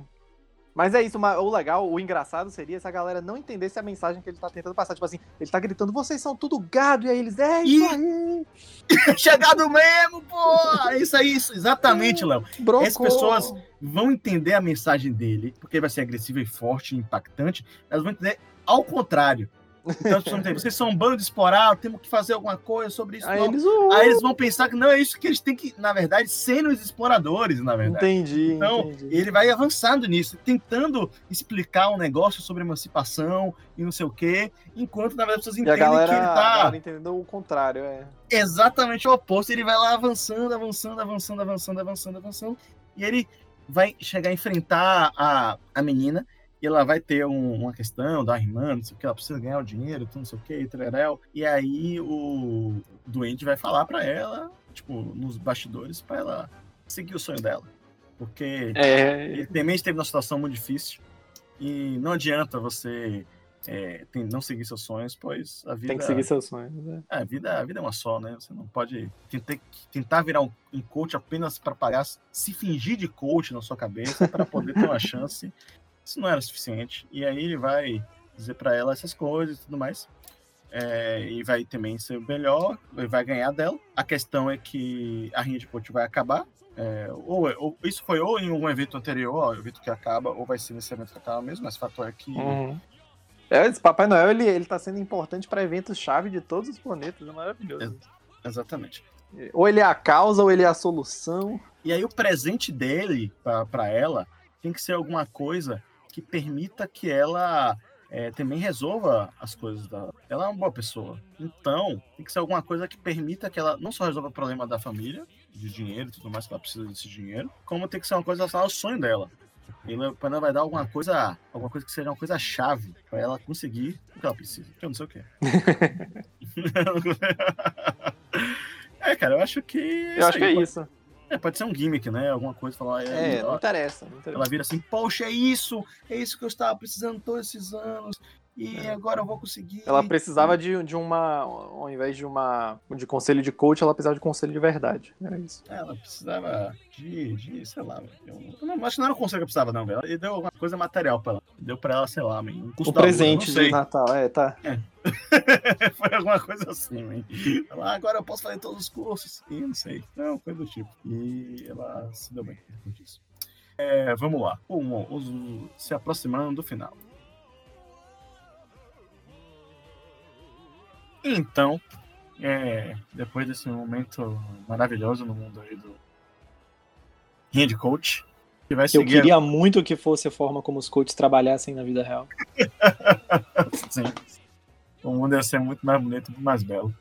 Mas é isso, o legal, o engraçado seria se a galera não entendesse a mensagem que ele tá tentando passar. Tipo assim, ele tá gritando, vocês são tudo gado, e aí eles, é isso aí, Chegado mesmo, pô! É isso aí, isso, exatamente, Léo. brocou. Essas pessoas vão entender a mensagem dele, porque ele vai ser agressivo e forte impactante, elas vão entender ao contrário. Então, vão vocês são um bando de explorar, temos que fazer alguma coisa sobre isso. Aí eles, uh, Aí eles vão pensar que não é isso que eles têm que, na verdade, serem os exploradores, na verdade. entendi, Então, entendi. ele vai avançando nisso, tentando explicar um negócio sobre emancipação e não sei o quê, enquanto, na verdade, as pessoas a entendem galera, que ele a tá galera entendeu o contrário, é. exatamente o oposto. Ele vai lá avançando, avançando, avançando, avançando, avançando, avançando. E ele vai chegar a enfrentar a, a menina. E ela vai ter um- uma questão da irmã, não sei o que, ela precisa ganhar o dinheiro, tudo não sei o que, trerel. E aí o doente vai falar pra ela, tipo, nos bastidores, pra ela seguir o sonho dela. Porque É, ele também esteve numa situação muito difícil. E não adianta você é, tem- não seguir seus sonhos, pois a vida. tem que seguir seus sonhos. né? É, a vida, a vida é uma só, né? Você não pode tentar, tentar virar um, um coach apenas para pagar, se fingir de coach na sua cabeça para poder ter uma chance. Isso não era suficiente. E aí ele vai dizer para ela essas coisas e tudo mais. É, e vai também ser melhor, ele vai ganhar dela. A questão é que a rinha de coach vai acabar. é, ou, ou- isso foi ou em um evento anterior, ó, o evento que acaba, ou vai ser nesse evento que acaba mesmo, mas o fato é que. Uhum. É, esse Papai Noel, ele, ele tá sendo importante pra eventos-chave de todos os planetas, é maravilhoso. Exatamente. Ou ele é a causa, ou ele é a solução. E aí o presente dele para ela tem que ser alguma coisa que permita que ela é, também resolva as coisas da. Ela é uma boa pessoa. Então, tem que ser alguma coisa que permita que ela não só resolva o problema da família, de dinheiro e tudo mais, que ela precisa desse dinheiro, como tem que ser uma coisa relacionada ao sonho dela. Ele ela vai dar alguma coisa, alguma coisa que seja uma coisa chave para ela conseguir o que ela precisa. Que eu não sei o que. é, cara, eu acho que. Eu acho que é aí. isso. É, pode ser um gimmick, né? Alguma coisa falar. É, ó, não interessa. Não interessa. ela vira assim, poxa, é isso, é isso que eu estava precisando todos esses anos, e agora eu vou conseguir. Ela precisava de, de uma. Ao invés de uma. de conselho de coach, ela precisava de conselho de verdade. Era isso. Ela precisava de, de sei lá, eu, não, acho que não era o conselho que eu precisava, não, velho. Ele deu alguma coisa material pra ela. Deu pra ela, sei lá, man, um custo O lua, presente de Natal, é, tá. Foi alguma coisa assim, man. Ela, "Ah, agora eu posso fazer todos os cursos. E não sei. Não, coisa do tipo. E ela se deu bem com isso. É, vamos lá. Um, os- se aproximando do final. Então, é, depois desse momento maravilhoso no mundo aí do de Coach, que vai Eu seguir. queria muito que fosse a forma como os coaches trabalhassem na vida real. Sim. O mundo ia ser muito mais bonito, muito mais belo.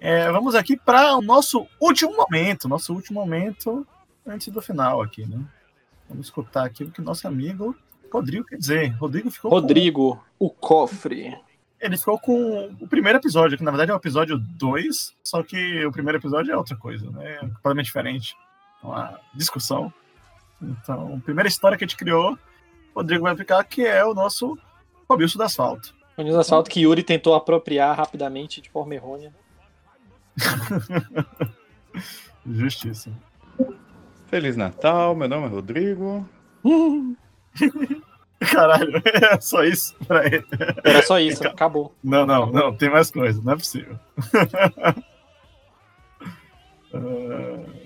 É, vamos aqui para o nosso último momento, nosso último momento antes do final aqui, né? Vamos escutar aqui o que nosso amigo Rodrigo quer dizer. Rodrigo ficou Rodrigo, o cofre. Ele ficou com o primeiro episódio, que na verdade é o episódio 2, só que o primeiro episódio é outra coisa, né? É completamente diferente. Uma discussão. Então, a primeira história que a gente criou, o Rodrigo vai explicar que é o nosso Robilson do Asfalto. O News Asfalto que Yuri tentou apropriar rapidamente de forma errônea. Caralho, é só isso pra ele. Era só isso, acabou. Não, não, não, tem mais coisa, não é possível. Ah,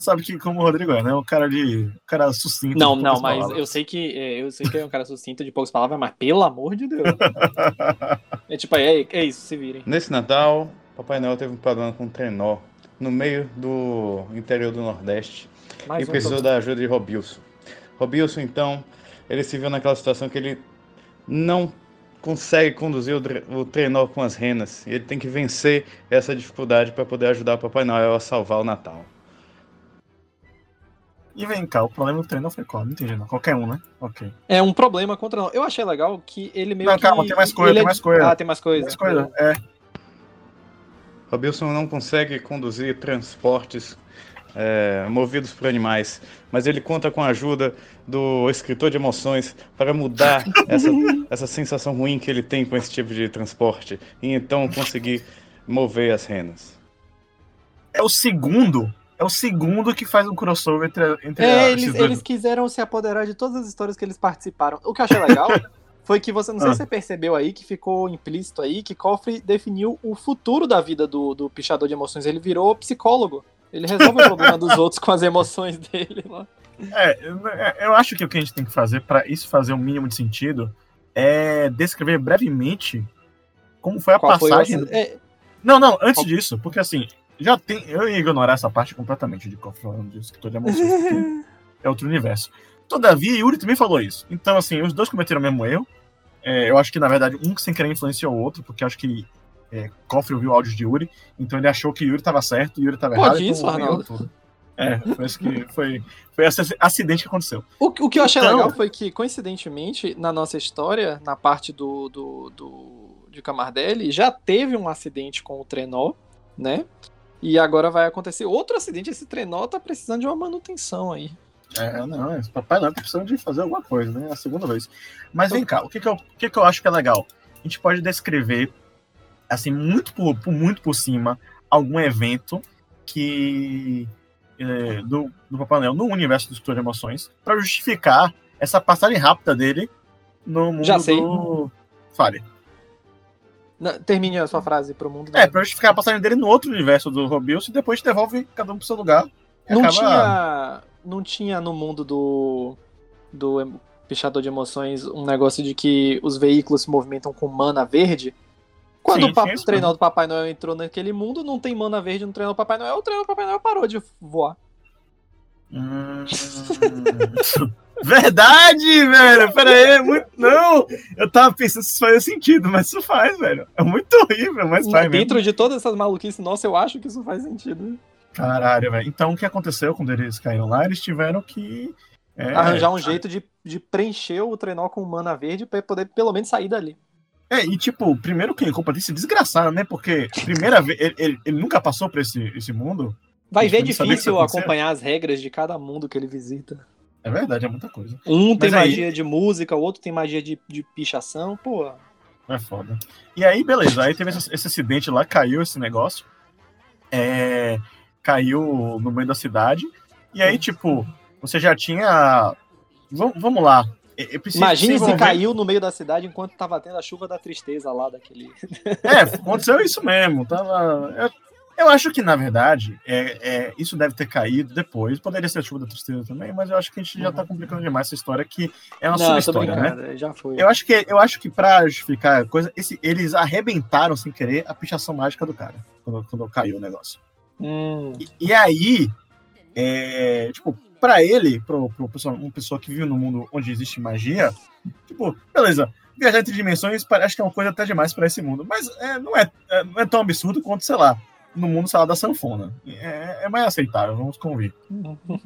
Sabe que como o Rodrigo é, né? Um cara de. Um cara sucinto. Não, de não, mas palavras. eu sei que é, eu sei que é um cara sucinto de poucas palavras, mas pelo amor de Deus. É tipo, é, é isso, se virem. Nesse Natal, Papai Noel teve um problema com um trenó no meio do interior do Nordeste Mais e um precisou problema. da ajuda de Robilson. Robilson, então, ele se viu naquela situação que ele não consegue conduzir o, trenó com as renas. E ele tem que vencer essa dificuldade para poder ajudar o Papai Noel a salvar o Natal. E vem cá, o problema do não foi qual? Não entendi, não. Qualquer um, né? Ok. É um problema contra. Eu achei legal que ele meio Não, que. calma, tem mais coisa, ele tem é- mais coisa. Ah, tem mais coisa. Mais coisa. É. Robilson não consegue conduzir transportes é, movidos por animais, mas ele conta com a ajuda do escritor de emoções para mudar essa, essa sensação ruim que ele tem com esse tipo de transporte e então conseguir mover as renas. É o segundo. É o segundo que faz um crossover entre, entre É, eles, dois. eles quiseram se apoderar de todas as histórias que eles participaram. O que eu achei legal foi que você, não sei Ah. se você percebeu aí, que ficou implícito aí, que Coffrey definiu o futuro da vida do, do pichador de emoções. Ele virou psicólogo. Ele resolve o problema dos outros com as emoções dele lá. É, eu- acho que o que a gente tem que fazer para isso fazer um mínimo de sentido é descrever brevemente como foi a Qual foi o passagem. acidente? É, Não, não, antes disso, porque assim, já tem. Eu ia ignorar essa parte completamente de falando de escritor de emoções, porque é outro universo. Todavia, Yuri também falou isso. Então, assim, os dois cometeram o mesmo erro. É, eu acho que, na verdade, um sem querer influenciou o outro, porque acho que é, Coffee ouviu áudios de Yuri, então ele achou que Yuri estava certo e Yuri estava Pode errado. isso, então, Arnaldo. tudo. É, foi isso que foi, foi esse acidente que aconteceu. O, o que eu achei Então- legal foi que, coincidentemente, na nossa história, na parte do, do, do de Camardelli, já teve um acidente com o trenó, né? E agora vai acontecer outro acidente. Esse trenó tá precisando de uma manutenção aí. É, não, esse papai não tá precisando de fazer alguma coisa, né? É a segunda vez. Mas vem cá, o que que eu, o que que eu acho que é legal? A gente pode descrever, assim, muito por, muito por cima, algum evento que. é, do, do Papai Noel no universo do Escritor de Emoções, pra justificar essa passagem rápida dele no mundo Já sei. do. Fale. Termine a sua frase pro mundo. É, pra justificar a passagem dele no outro universo do Robilson e depois devolve cada um pro seu lugar. Não acaba- tinha, não tinha no mundo do do pichador de emoções um negócio de que os veículos se movimentam com mana verde. Quando Sim, o pa- tinha isso trenó mesmo. do Papai Noel entrou naquele mundo, não tem mana verde no trenó do Papai Noel, o trenó do Papai Noel parou de voar. Hum. Verdade, velho. Pera aí, é muito. Não! Eu tava pensando se isso fazia sentido, mas isso faz, velho. É muito horrível, mas faz mesmo. Dentro de todas essas maluquices, nossa, eu acho que isso faz sentido. Caralho, velho. Então o que aconteceu quando eles caíram lá? Eles tiveram que. é, Arranjar um jeito de, de preencher o trenó com mana verde pra poder pelo menos sair dali. É, e tipo, primeiro quem culpa disso é desgraçado, né? Porque primeira vez. Ele, ele- ele nunca passou por esse, esse mundo. Vai ver Ele que isso difícil acontecer? acompanhar as regras de cada mundo que ele visita. É verdade, é muita coisa. Um tem Mas aí- magia de música, o outro tem magia de, de pichação, pô. É foda. E aí, beleza. Aí teve esse, esse acidente lá, caiu esse negócio. É, caiu no meio da cidade. E aí, tipo, você já tinha. Vamos, vamos lá. É, é Imagine se caiu no meio da cidade enquanto tava tendo a chuva da tristeza lá daquele. É, aconteceu isso mesmo. Tava. Eu, eu acho que, na verdade, é, é, isso deve ter caído depois. Poderia ser a chuva da tristeza também, mas eu acho que a gente já tá complicando demais essa história que é uma Não, sua história, né? já foi. Eu acho que, eu acho que pra justificar a coisa, esse- eles arrebentaram sem querer a pichação mágica do cara, quando, quando caiu o negócio. Hum, E, e aí, é, tipo, pra ele, pessoa, uma pessoa que vive num mundo onde existe magia, tipo, beleza, viajar entre dimensões parece que é uma coisa até demais pra esse mundo, mas é, não, é, é- não é tão absurdo quanto, sei lá, no mundo, sei lá, da sanfona. É, é mais aceitável, vamos convir.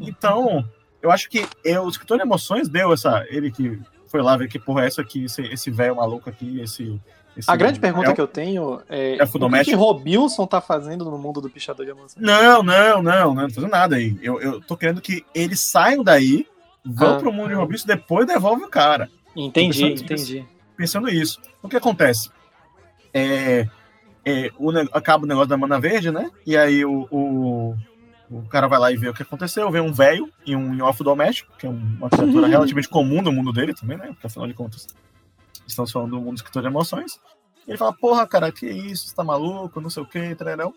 Então, eu acho que eu, o escritor de emoções deu essa. Ele que foi lá ver que porra é essa aqui, esse velho maluco aqui, esse. Esse A grande pergunta é, que eu tenho é: é o que, que Robilson tá fazendo no mundo do pichador de emoções? Não, não, não, não, não tô fazendo nada aí. Eu, eu tô querendo que eles saiam daí, vão Ah. pro mundo de Robinson, depois devolve o cara. Entendi, pensando entendi. Pensando isso. O que acontece? É, é, o, acaba o negócio da mana verde, né? E aí o, o, O cara vai lá e vê o que aconteceu, vê um velho e um elfo doméstico, que é uma criatura relativamente comum no mundo dele também, né? Porque afinal de contas, estamos falando do mundo escritor de emoções. Ele fala, porra, cara, que isso, você tá maluco, não sei o que, trarão.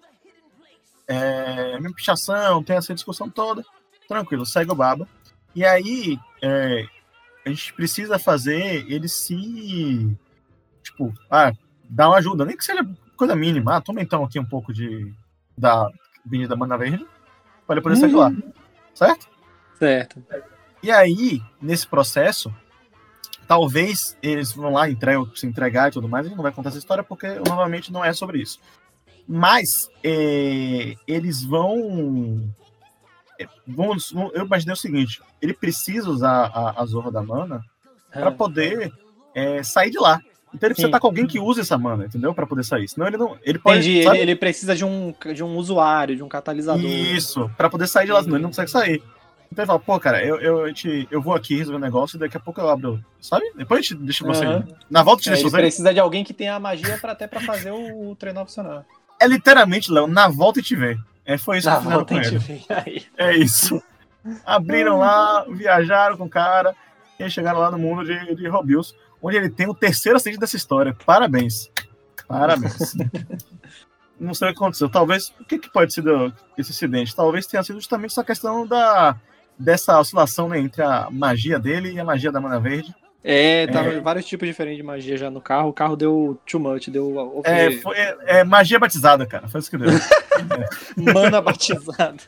É, mesma pichação, tem essa discussão toda. Tranquilo, segue o baba. E aí, é, a gente precisa fazer ele se. Tipo, ah, dar uma ajuda, nem que seja coisa mínima. Ah, toma então aqui um pouco de. da vinha da Mana Verde, para ele poder sair de lá. Certo? Certo. E aí, nesse processo, talvez eles vão lá entregam, se entregar e tudo mais. Gente não vai contar essa história porque novamente não é sobre isso. Mas é, eles vão, é, vão. Eu imaginei o seguinte: ele precisa usar a, a Zorra da Mana para poder é, sair de lá. Então ele precisa Sim. estar com alguém que use essa mana, entendeu? Para poder sair. Senão ele não. Ele pode. Entendi, ele, ele precisa de um, de um usuário, de um catalisador. Isso, pra poder sair de lá, senão ele não consegue sair. Então ele fala, pô, cara, eu, eu, eu, te, eu vou aqui resolver um negócio e daqui a pouco eu abro, sabe? Depois a gente deixa você. Aham. Na volta gente É, deixa ele você. precisa de alguém que tenha a magia pra, até pra fazer o, o treinador funcionar. É literalmente, Léo, na volta e te vê. É, foi isso Na que fizeram volta com ele. vê aí. É isso. Abriram lá, viajaram com o cara e chegaram lá no mundo de, de Robius, onde ele tem o terceiro acidente dessa história. Parabéns. Parabéns. Não sei o que aconteceu. Talvez. O que, que pode ser do- esse acidente? Talvez tenha sido justamente essa questão da, dessa oscilação né, entre a magia dele e a magia da Mana Verde. É, tava É. vários tipos diferentes de magia já no carro. O carro deu too much, deu over- É, foi, é, é magia batizada, cara. Foi isso que deu. mana batizada.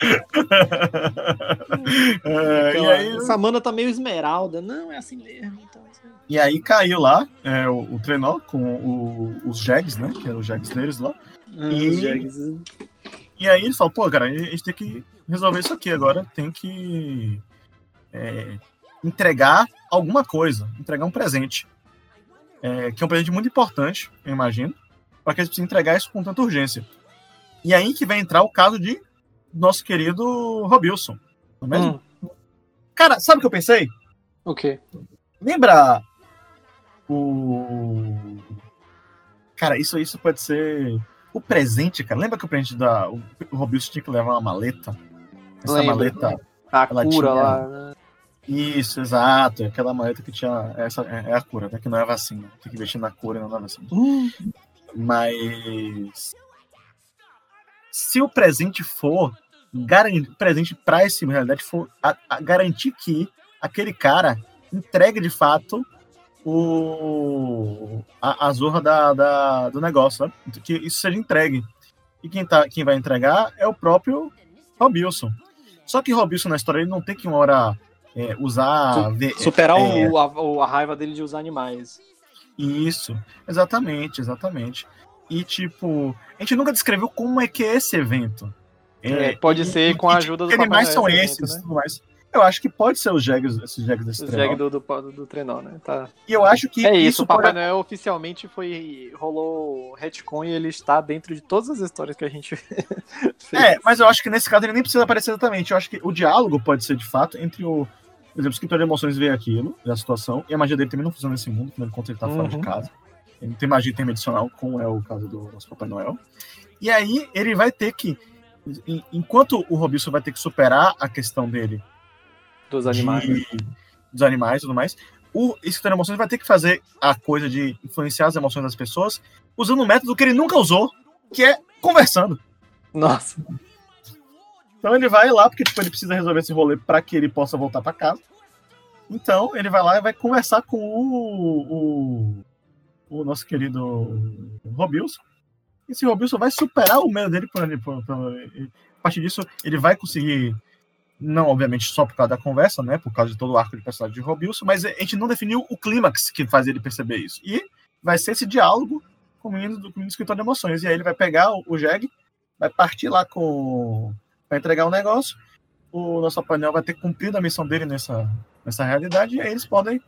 É, e, aí, Essa mana tá meio esmeralda. Não, é assim mesmo. Então, assim. e aí caiu lá é, o, o trenó com o- os Jags, né? Que eram os Jags deles lá. Ah, E- os Jags. E aí eles falam, pô, cara, a gente tem que resolver isso aqui agora, tem que é, entregar alguma coisa, entregar um presente. É, que é um presente muito importante, eu imagino, para que eles precisem entregar isso com tanta urgência. E aí que vai entrar o caso de nosso querido Robilson. Não é mesmo? Hum, Cara, sabe o que eu pensei? o quê? Lembra o. Cara, isso, isso pode ser. O presente, cara. Lembra que o presente da. O, o Robilson tinha que levar uma maleta? Essa Lembro. maleta. A cura tinha- lá. né? Isso, exato. Aquela maleta que tinha. Essa é é a cura, né? Que não é vacina. Tem que investir na cura e não na vacina. Hum, Mas. Se o presente for. Garan... Presente pra esse, na realidade, for a- a garantir que aquele cara entregue de fato o a, a zorra da, da- do negócio, né? que isso seja entregue. E quem, tá, quem vai entregar é o próprio Robilson. Só que Robilson na história ele não tem que uma hora é, usar. ve- Superar é, o, a, a raiva dele de usar animais. Isso, exatamente, exatamente. E tipo, a gente nunca descreveu como é que é esse evento. É, pode ser com a ajuda do Que Papai animais são esses evento, e né? Eu acho que pode ser os jegs, esses jegs desse O trenó. Jag do, do, do trenó, né? Tá. E eu acho que É isso, isso o Papai pode... Noel oficialmente foi. rolou retcon e ele está dentro de todas as histórias que a gente fez. É, mas eu acho que nesse caso ele nem precisa aparecer exatamente. Eu acho que o diálogo pode ser de fato entre o. Por exemplo, o escritor de emoções vê aquilo, da situação, e a magia dele também não funciona nesse mundo, quando ele tá fora de Uhum. casa. Ele não tem magia tem medicinal, como é o caso do nosso Papai Noel. E aí ele vai ter que. en- Enquanto o Robinson vai ter que superar a questão dele Dos animais. de- dos animais e tudo mais, o escritor de emoções vai ter que fazer a coisa de influenciar as emoções das pessoas usando um método que ele nunca usou, que é conversando. Nossa. Então ele vai lá, porque tipo, ele precisa resolver esse rolê para que ele possa voltar para casa. Então ele vai lá e vai conversar com o, o, o nosso querido Robilson. Esse Robilson vai superar o medo dele. Por, por, por, a partir disso, ele vai conseguir, não obviamente só por causa da conversa, né? Por causa de todo o arco de personagem de Robilson, mas a gente não definiu o clímax que faz ele perceber isso. E vai ser esse diálogo com o menino do, com o escritor de emoções. E aí ele vai pegar o, o Jeg, vai partir lá com vai entregar o negócio. O nosso painel vai ter cumprido a missão dele nessa, nessa realidade. E aí eles podem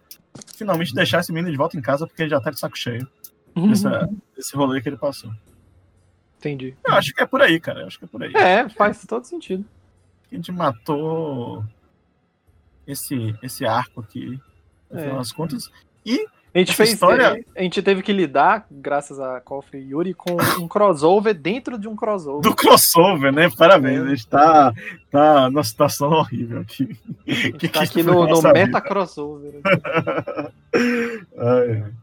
finalmente deixar esse menino de volta em casa, porque ele já tá de saco cheio dessa, desse rolê que ele passou. Entendi. Eu acho que é por aí, cara. Eu acho que é por aí. É, faz todo sentido. A gente matou esse, esse arco aqui, no É. final das contas. E A gente fez. história- A gente teve que lidar, graças a Kofi e Yuri, com um crossover dentro de um crossover. Do crossover, né? Parabéns, a gente tá, tá numa situação horrível aqui. Que tá que aqui no, no meta crossover. Ai, ai.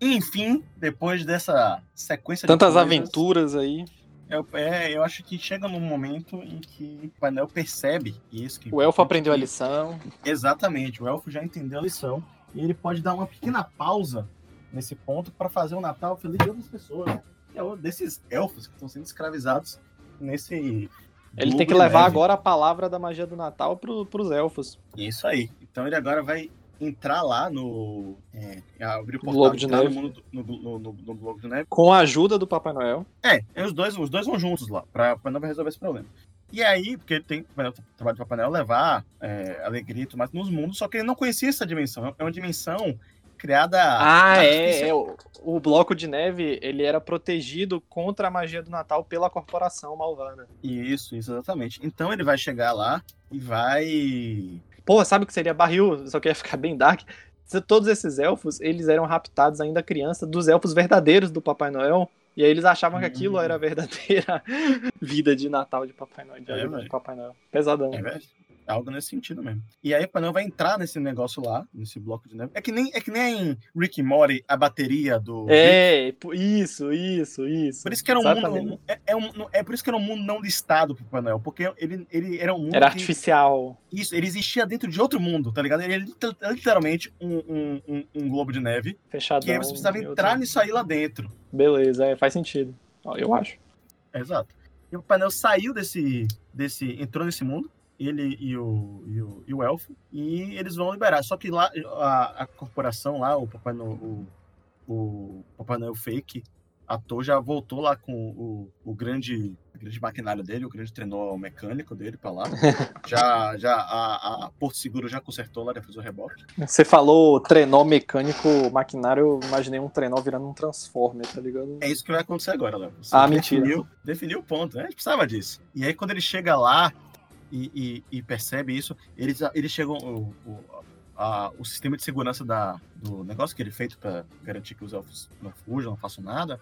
Enfim, depois dessa sequência Tantas de coisas, aventuras aí. Eu, é, eu acho que chega num momento em que o painel percebe isso. Que O elfo aprendeu a lição. Exatamente, o elfo já entendeu a lição e ele pode dar uma pequena pausa nesse ponto para fazer um Natal feliz de outras pessoas. né? É o desses elfos que estão sendo escravizados nesse. Ele tem que levar neve. agora a palavra da magia do Natal pro, pros elfos. Isso aí. Então ele agora vai entrar lá no. É, abrir o portal Globo de entrar no Neve. mundo do- no, no, no, no Globo de Neve. Com a ajuda do Papai Noel. É, e os dois, os dois vão juntos lá, pra, pra não resolver esse problema. E aí, porque ele tem o Papai Noel- trabalho do Papai Noel levar é, alegria e tudo mais nos mundos, só que ele não conhecia essa dimensão. É uma dimensão criada. Ah, é, é. O, o bloco de neve, ele era protegido contra a magia do Natal pela corporação malvada. Isso, isso, exatamente. Então ele vai chegar lá e vai. Pô, sabe o que seria barril? Só que ia ficar bem dark. Todos esses elfos, eles eram raptados ainda criança dos elfos verdadeiros do Papai Noel. E aí eles achavam que aquilo Hum. era a verdadeira vida de Natal de Papai Noel. De É, de. Papai Noel. Pesadão. É. Algo nesse sentido mesmo. E aí o Papai Noel vai entrar nesse negócio lá, nesse bloco de neve. É que nem, é que nem Rick e Morty, a bateria do. Rick. É, po- isso, isso, isso. Por isso que era um Exatamente. mundo. É, é, um, é por isso que era um mundo não listado pro Papai Noel. Porque ele, ele era um mundo. Era que- artificial. Isso, ele existia dentro de outro mundo, tá ligado? Ele liter- literalmente um, um, um, um globo de neve. Fechadão. Que aí você precisava e entrar outro- nisso aí lá dentro. Beleza, é, faz sentido. Eu acho. Exato. E o painel saiu desse. desse entrou nesse mundo, ele e o, e o, e o elfo, e eles vão liberar. Só que lá, a, a corporação lá, o Papai Noel, o, o Papai Noel fake, ator, já voltou lá com o, o grande. grande maquinário dele, o grande trenó mecânico dele pra lá. já, já a, a Porto Seguro já consertou lá, já fez o reboque. Você falou trenó mecânico, maquinário, eu imaginei um trenó virando um transformer, tá ligado? É isso que vai acontecer agora, Léo. Você Ah, mentira. definiu, definiu o ponto, né? A gente precisava disso. E aí, quando ele chega lá e, e- e percebe isso, eles, eles chegam. O, o, a- o sistema de segurança da, do negócio que ele é feito para garantir que os elfos não fujam, não façam nada,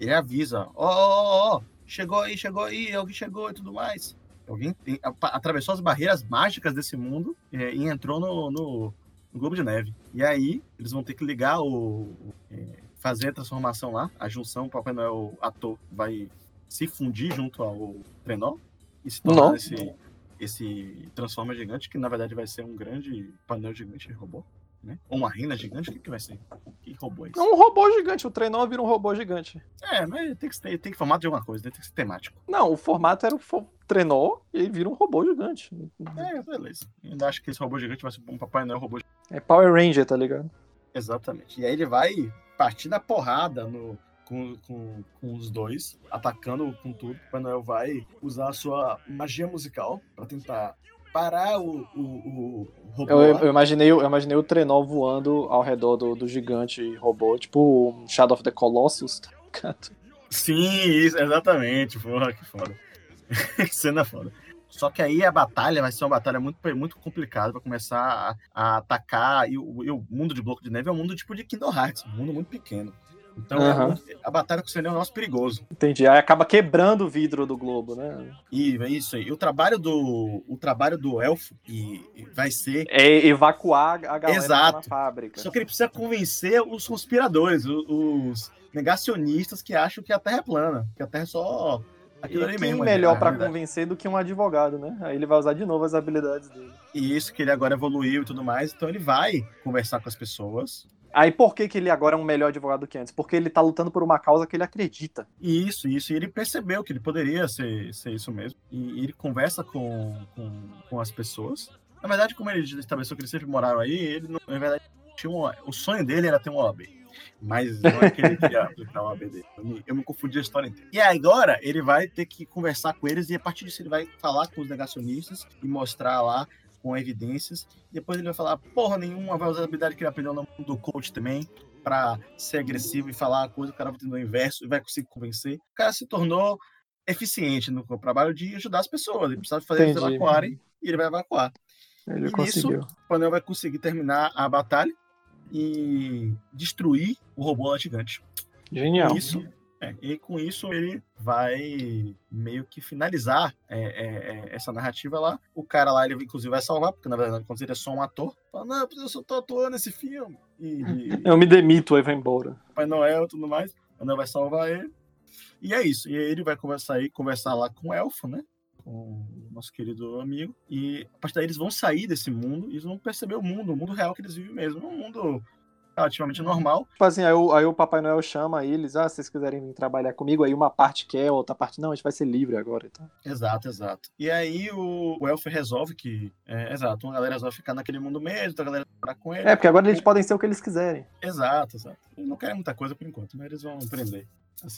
ele avisa: Ó, ó, ó, chegou aí, chegou aí, alguém chegou e tudo mais. Alguém tem- apa- atravessou as barreiras mágicas desse mundo é, e entrou no, no, no Globo de Neve. E aí, eles vão ter que ligar o. o- é, fazer a transformação lá, a junção, o Papai Noel ator vai se fundir junto ao trenó e se tornar Não. esse, esse Transformer gigante, que na verdade vai ser um grande painel gigante de robô, né? Ou uma rena gigante, o que, que vai ser? Que robô é esse? É um robô gigante, o trenó vira um robô gigante. É, mas tem que, ter, tem que formato de alguma coisa, né? tem que ser temático. Não, o formato era o fo- trenó e aí vira um robô gigante. É, beleza. Ainda acho que esse robô gigante vai ser um Papai Noel robô É Power Ranger, tá ligado? Exatamente. E aí ele vai partir da porrada no, com, com, com os dois, atacando com tudo. O Papai Noel vai usar a sua magia musical para tentar parar o, o, o robô. Eu, eu imaginei, eu imaginei o trenó voando ao redor do, do gigante robô, tipo um Shadow of the Colossus, tá ligado? Sim, isso, exatamente. Porra, que foda. cena foda. Só que aí a batalha vai ser uma batalha muito, muito complicada. Vai começar a, a atacar. E o, e o mundo de bloco de neve é um mundo tipo de Kingdom Hearts, um mundo muito pequeno. Então muito- a batalha com o Senhor é um nosso perigoso. Entendi. Aí acaba quebrando o vidro do globo, né? E é isso aí. E o trabalho do, o trabalho do elfo e, e vai ser. É evacuar a galera Exato. na fábrica. Só que ele precisa convencer os conspiradores, os, negacionistas que acham que a Terra é plana, que a Terra é só aquilo E ali mesmo. melhor verdade. convencer do que um advogado, né? Aí ele vai usar de novo as habilidades dele. E isso que ele agora evoluiu e tudo mais, então ele vai conversar com as pessoas. Aí por que, que ele agora é um melhor advogado do que antes? Porque ele tá lutando por uma causa que ele acredita. E isso, isso. E ele percebeu que ele poderia ser, ser isso mesmo. E ele conversa com, com, com as pessoas. Na verdade, como ele estabeleceu que eles sempre moraram aí, ele, não- na verdade, tinha um, o sonho dele era ter um OAB. Mas não é que ele queria aplicar o OAB dele. Eu me, eu me confundi a história inteira. E agora ele vai ter que conversar com eles e a partir disso ele vai falar com os negacionistas e mostrar lá com evidências. Depois ele vai falar porra nenhuma, vai usar a habilidade que ele aprendeu no mundo do coach também pra ser agressivo e falar a coisa, o cara vai entender o inverso e vai conseguir convencer. O cara se tornou eficiente no trabalho de ajudar as pessoas. Ele precisava fazer eles Entendi. evacuarem e ele vai evacuar. Ele E nisso, conseguiu. o Panel vai conseguir terminar a batalha e destruir o robô lá gigante. Genial. Isso, é, e com isso ele vai meio que finalizar é, é, é, essa narrativa lá. O cara lá, ele inclusive vai salvar, porque na verdade, quando ele é só um ator, fala, não, eu só tô atuando nesse filme. E, e Eu me demito, aí vai embora. Papai Noel e tudo mais. O Noel vai salvar ele. E é isso. E aí ele vai conversar aí, conversar lá com o Elfo, né? Com o nosso querido amigo. E a partir daí eles vão sair desse mundo e eles vão perceber o mundo, o mundo real que eles vivem mesmo. Um mundo relativamente normal. Tipo assim, aí o, aí o Papai Noel chama eles, ah, se vocês quiserem vir trabalhar comigo, aí uma parte quer, outra parte não, a gente vai ser livre agora. Então. Exato, exato. E aí o, o Elfo resolve que. É, exato, uma galera resolve ficar naquele mundo mesmo, outra galera vai com ele. É, porque agora eles podem ser o que eles quiserem. Exato, exato. Eles não querem muita coisa por enquanto, mas eles vão aprender.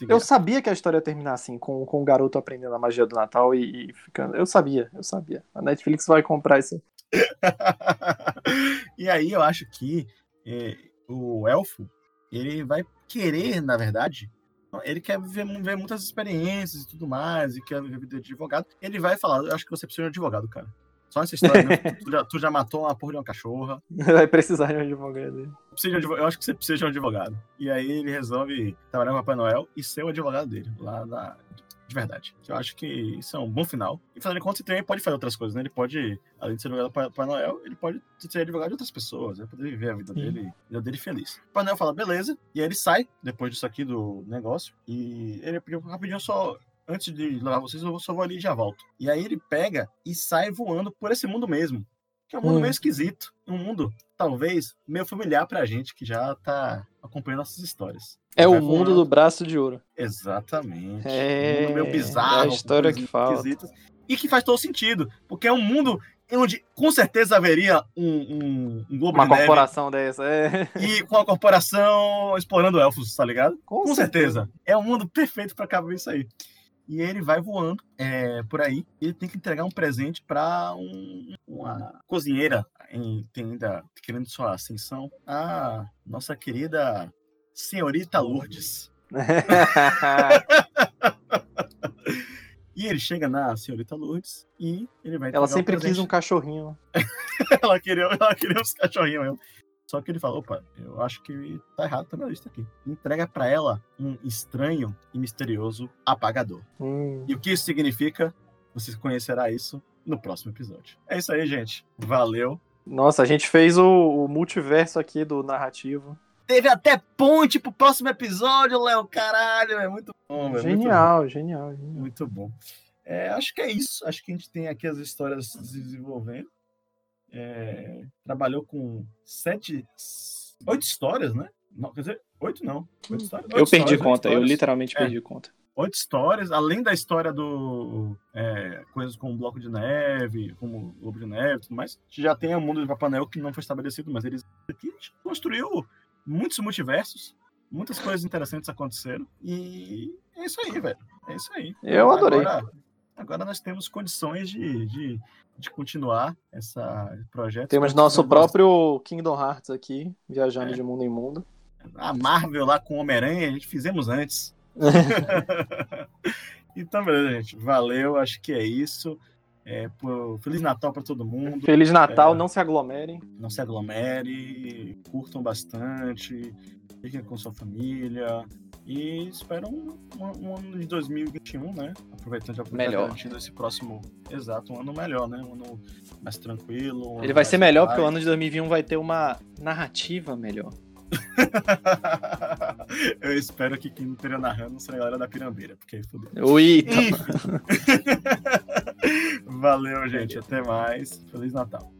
Eu sabia que a história ia terminar assim, com, com o garoto aprendendo a magia do Natal e, e ficando. Eu sabia, eu sabia. A Netflix vai comprar isso. e aí eu acho que é, o elfo, ele vai querer, na verdade, ele quer viver, ver muitas experiências e tudo mais, e quer viver a vida de advogado. Ele vai falar, eu acho que você precisa de um advogado, cara. Só essa história, né? tu, já, tu já matou uma porra de uma cachorra. Vai precisar de um advogado. Precisa de um. Eu acho que você precisa de um advogado. E aí ele resolve trabalhar com o Papai Noel e ser o advogado dele, lá na, de verdade. Eu acho que isso é um bom final. E fazendo conta, ele também pode fazer outras coisas, né? Ele pode, além de ser advogado do Papai Noel, ele pode ser advogado de outras pessoas, né? Poder viver a vida Sim. dele, a vida dele feliz. O Papai Noel fala, beleza. E aí ele sai, depois disso aqui do negócio. E ele pediu rapidinho só. Antes de levar vocês, eu só vou ali e já volto. E aí ele pega e sai voando por esse mundo mesmo. Que é um mundo Hum. meio esquisito. Um mundo, talvez, meio familiar pra gente que já tá acompanhando nossas histórias. É o mundo voando. do braço de ouro. Exatamente. É, um mundo meio bizarro. é a história que falta. esquisitas. E que faz todo sentido. Porque é um mundo onde com certeza haveria um, um, um globo Uma de neve corporação dessa. É. e com a corporação explorando elfos, tá ligado? Com, Com certeza. É um mundo perfeito pra caber isso aí. E ele vai voando é, por aí. Ele tem que entregar um presente pra um- uma cozinheira em, tem ainda querendo sua ascensão. A nossa querida senhorita Lourdes. E ele chega na senhorita Lourdes e ele vai Ela sempre quis presente. um cachorrinho. ela, queria, ela queria uns cachorrinhos mesmo. Só que ele falou, opa, eu acho que tá errado tá na lista aqui. Entrega pra ela um estranho e misterioso apagador. Hum. E o que isso significa? Você conhecerá isso no próximo episódio. É isso aí, gente. Valeu. Nossa, a gente fez o, o multiverso aqui do narrativo. Teve até ponte pro próximo episódio, Léo. Caralho, é muito bom, velho. muito Genial, genial, genial. Muito bom. É, acho que é isso. Acho que a gente tem aqui as histórias se desenvolvendo. É, trabalhou com sete, oito histórias, né? Não, quer dizer, oito não. Oito histórias? Eu Oito perdi histórias, conta, eu histórias. literalmente É. perdi conta. Oito histórias, além da história do é, coisas como Bloco de Neve, como Lobo de Neve e tudo mais. A gente já tem o mundo de Papai Noel que não foi estabelecido, mas eles aqui a gente construiu muitos multiversos, muitas coisas interessantes aconteceram. E é isso aí, velho. É isso aí. Eu adorei. Agora, agora nós temos condições de, de, de continuar esse projeto. Temos nosso próprio Kingdom Hearts aqui, viajando É. de mundo em mundo. A Marvel lá com Homem-Aranha, a gente fizemos antes. então, beleza, gente. Valeu, acho que é isso. É, pô, Feliz Natal para todo mundo. Feliz Natal, É. não se aglomerem. Não se aglomere, curtam bastante, fiquem com sua família. E espero um, um- um ano de 2021, né? Aproveitando já Melhor. esse próximo. Exato, um ano melhor, né? Um ano mais tranquilo. um Ele vai mais ser melhor paz. porque o ano de 2021 vai ter uma narrativa melhor. Eu espero que quem não esteja narrando seja a galera da Pirambeira, porque fodeu. Eita, Valeu, gente. Até mais. Feliz Natal.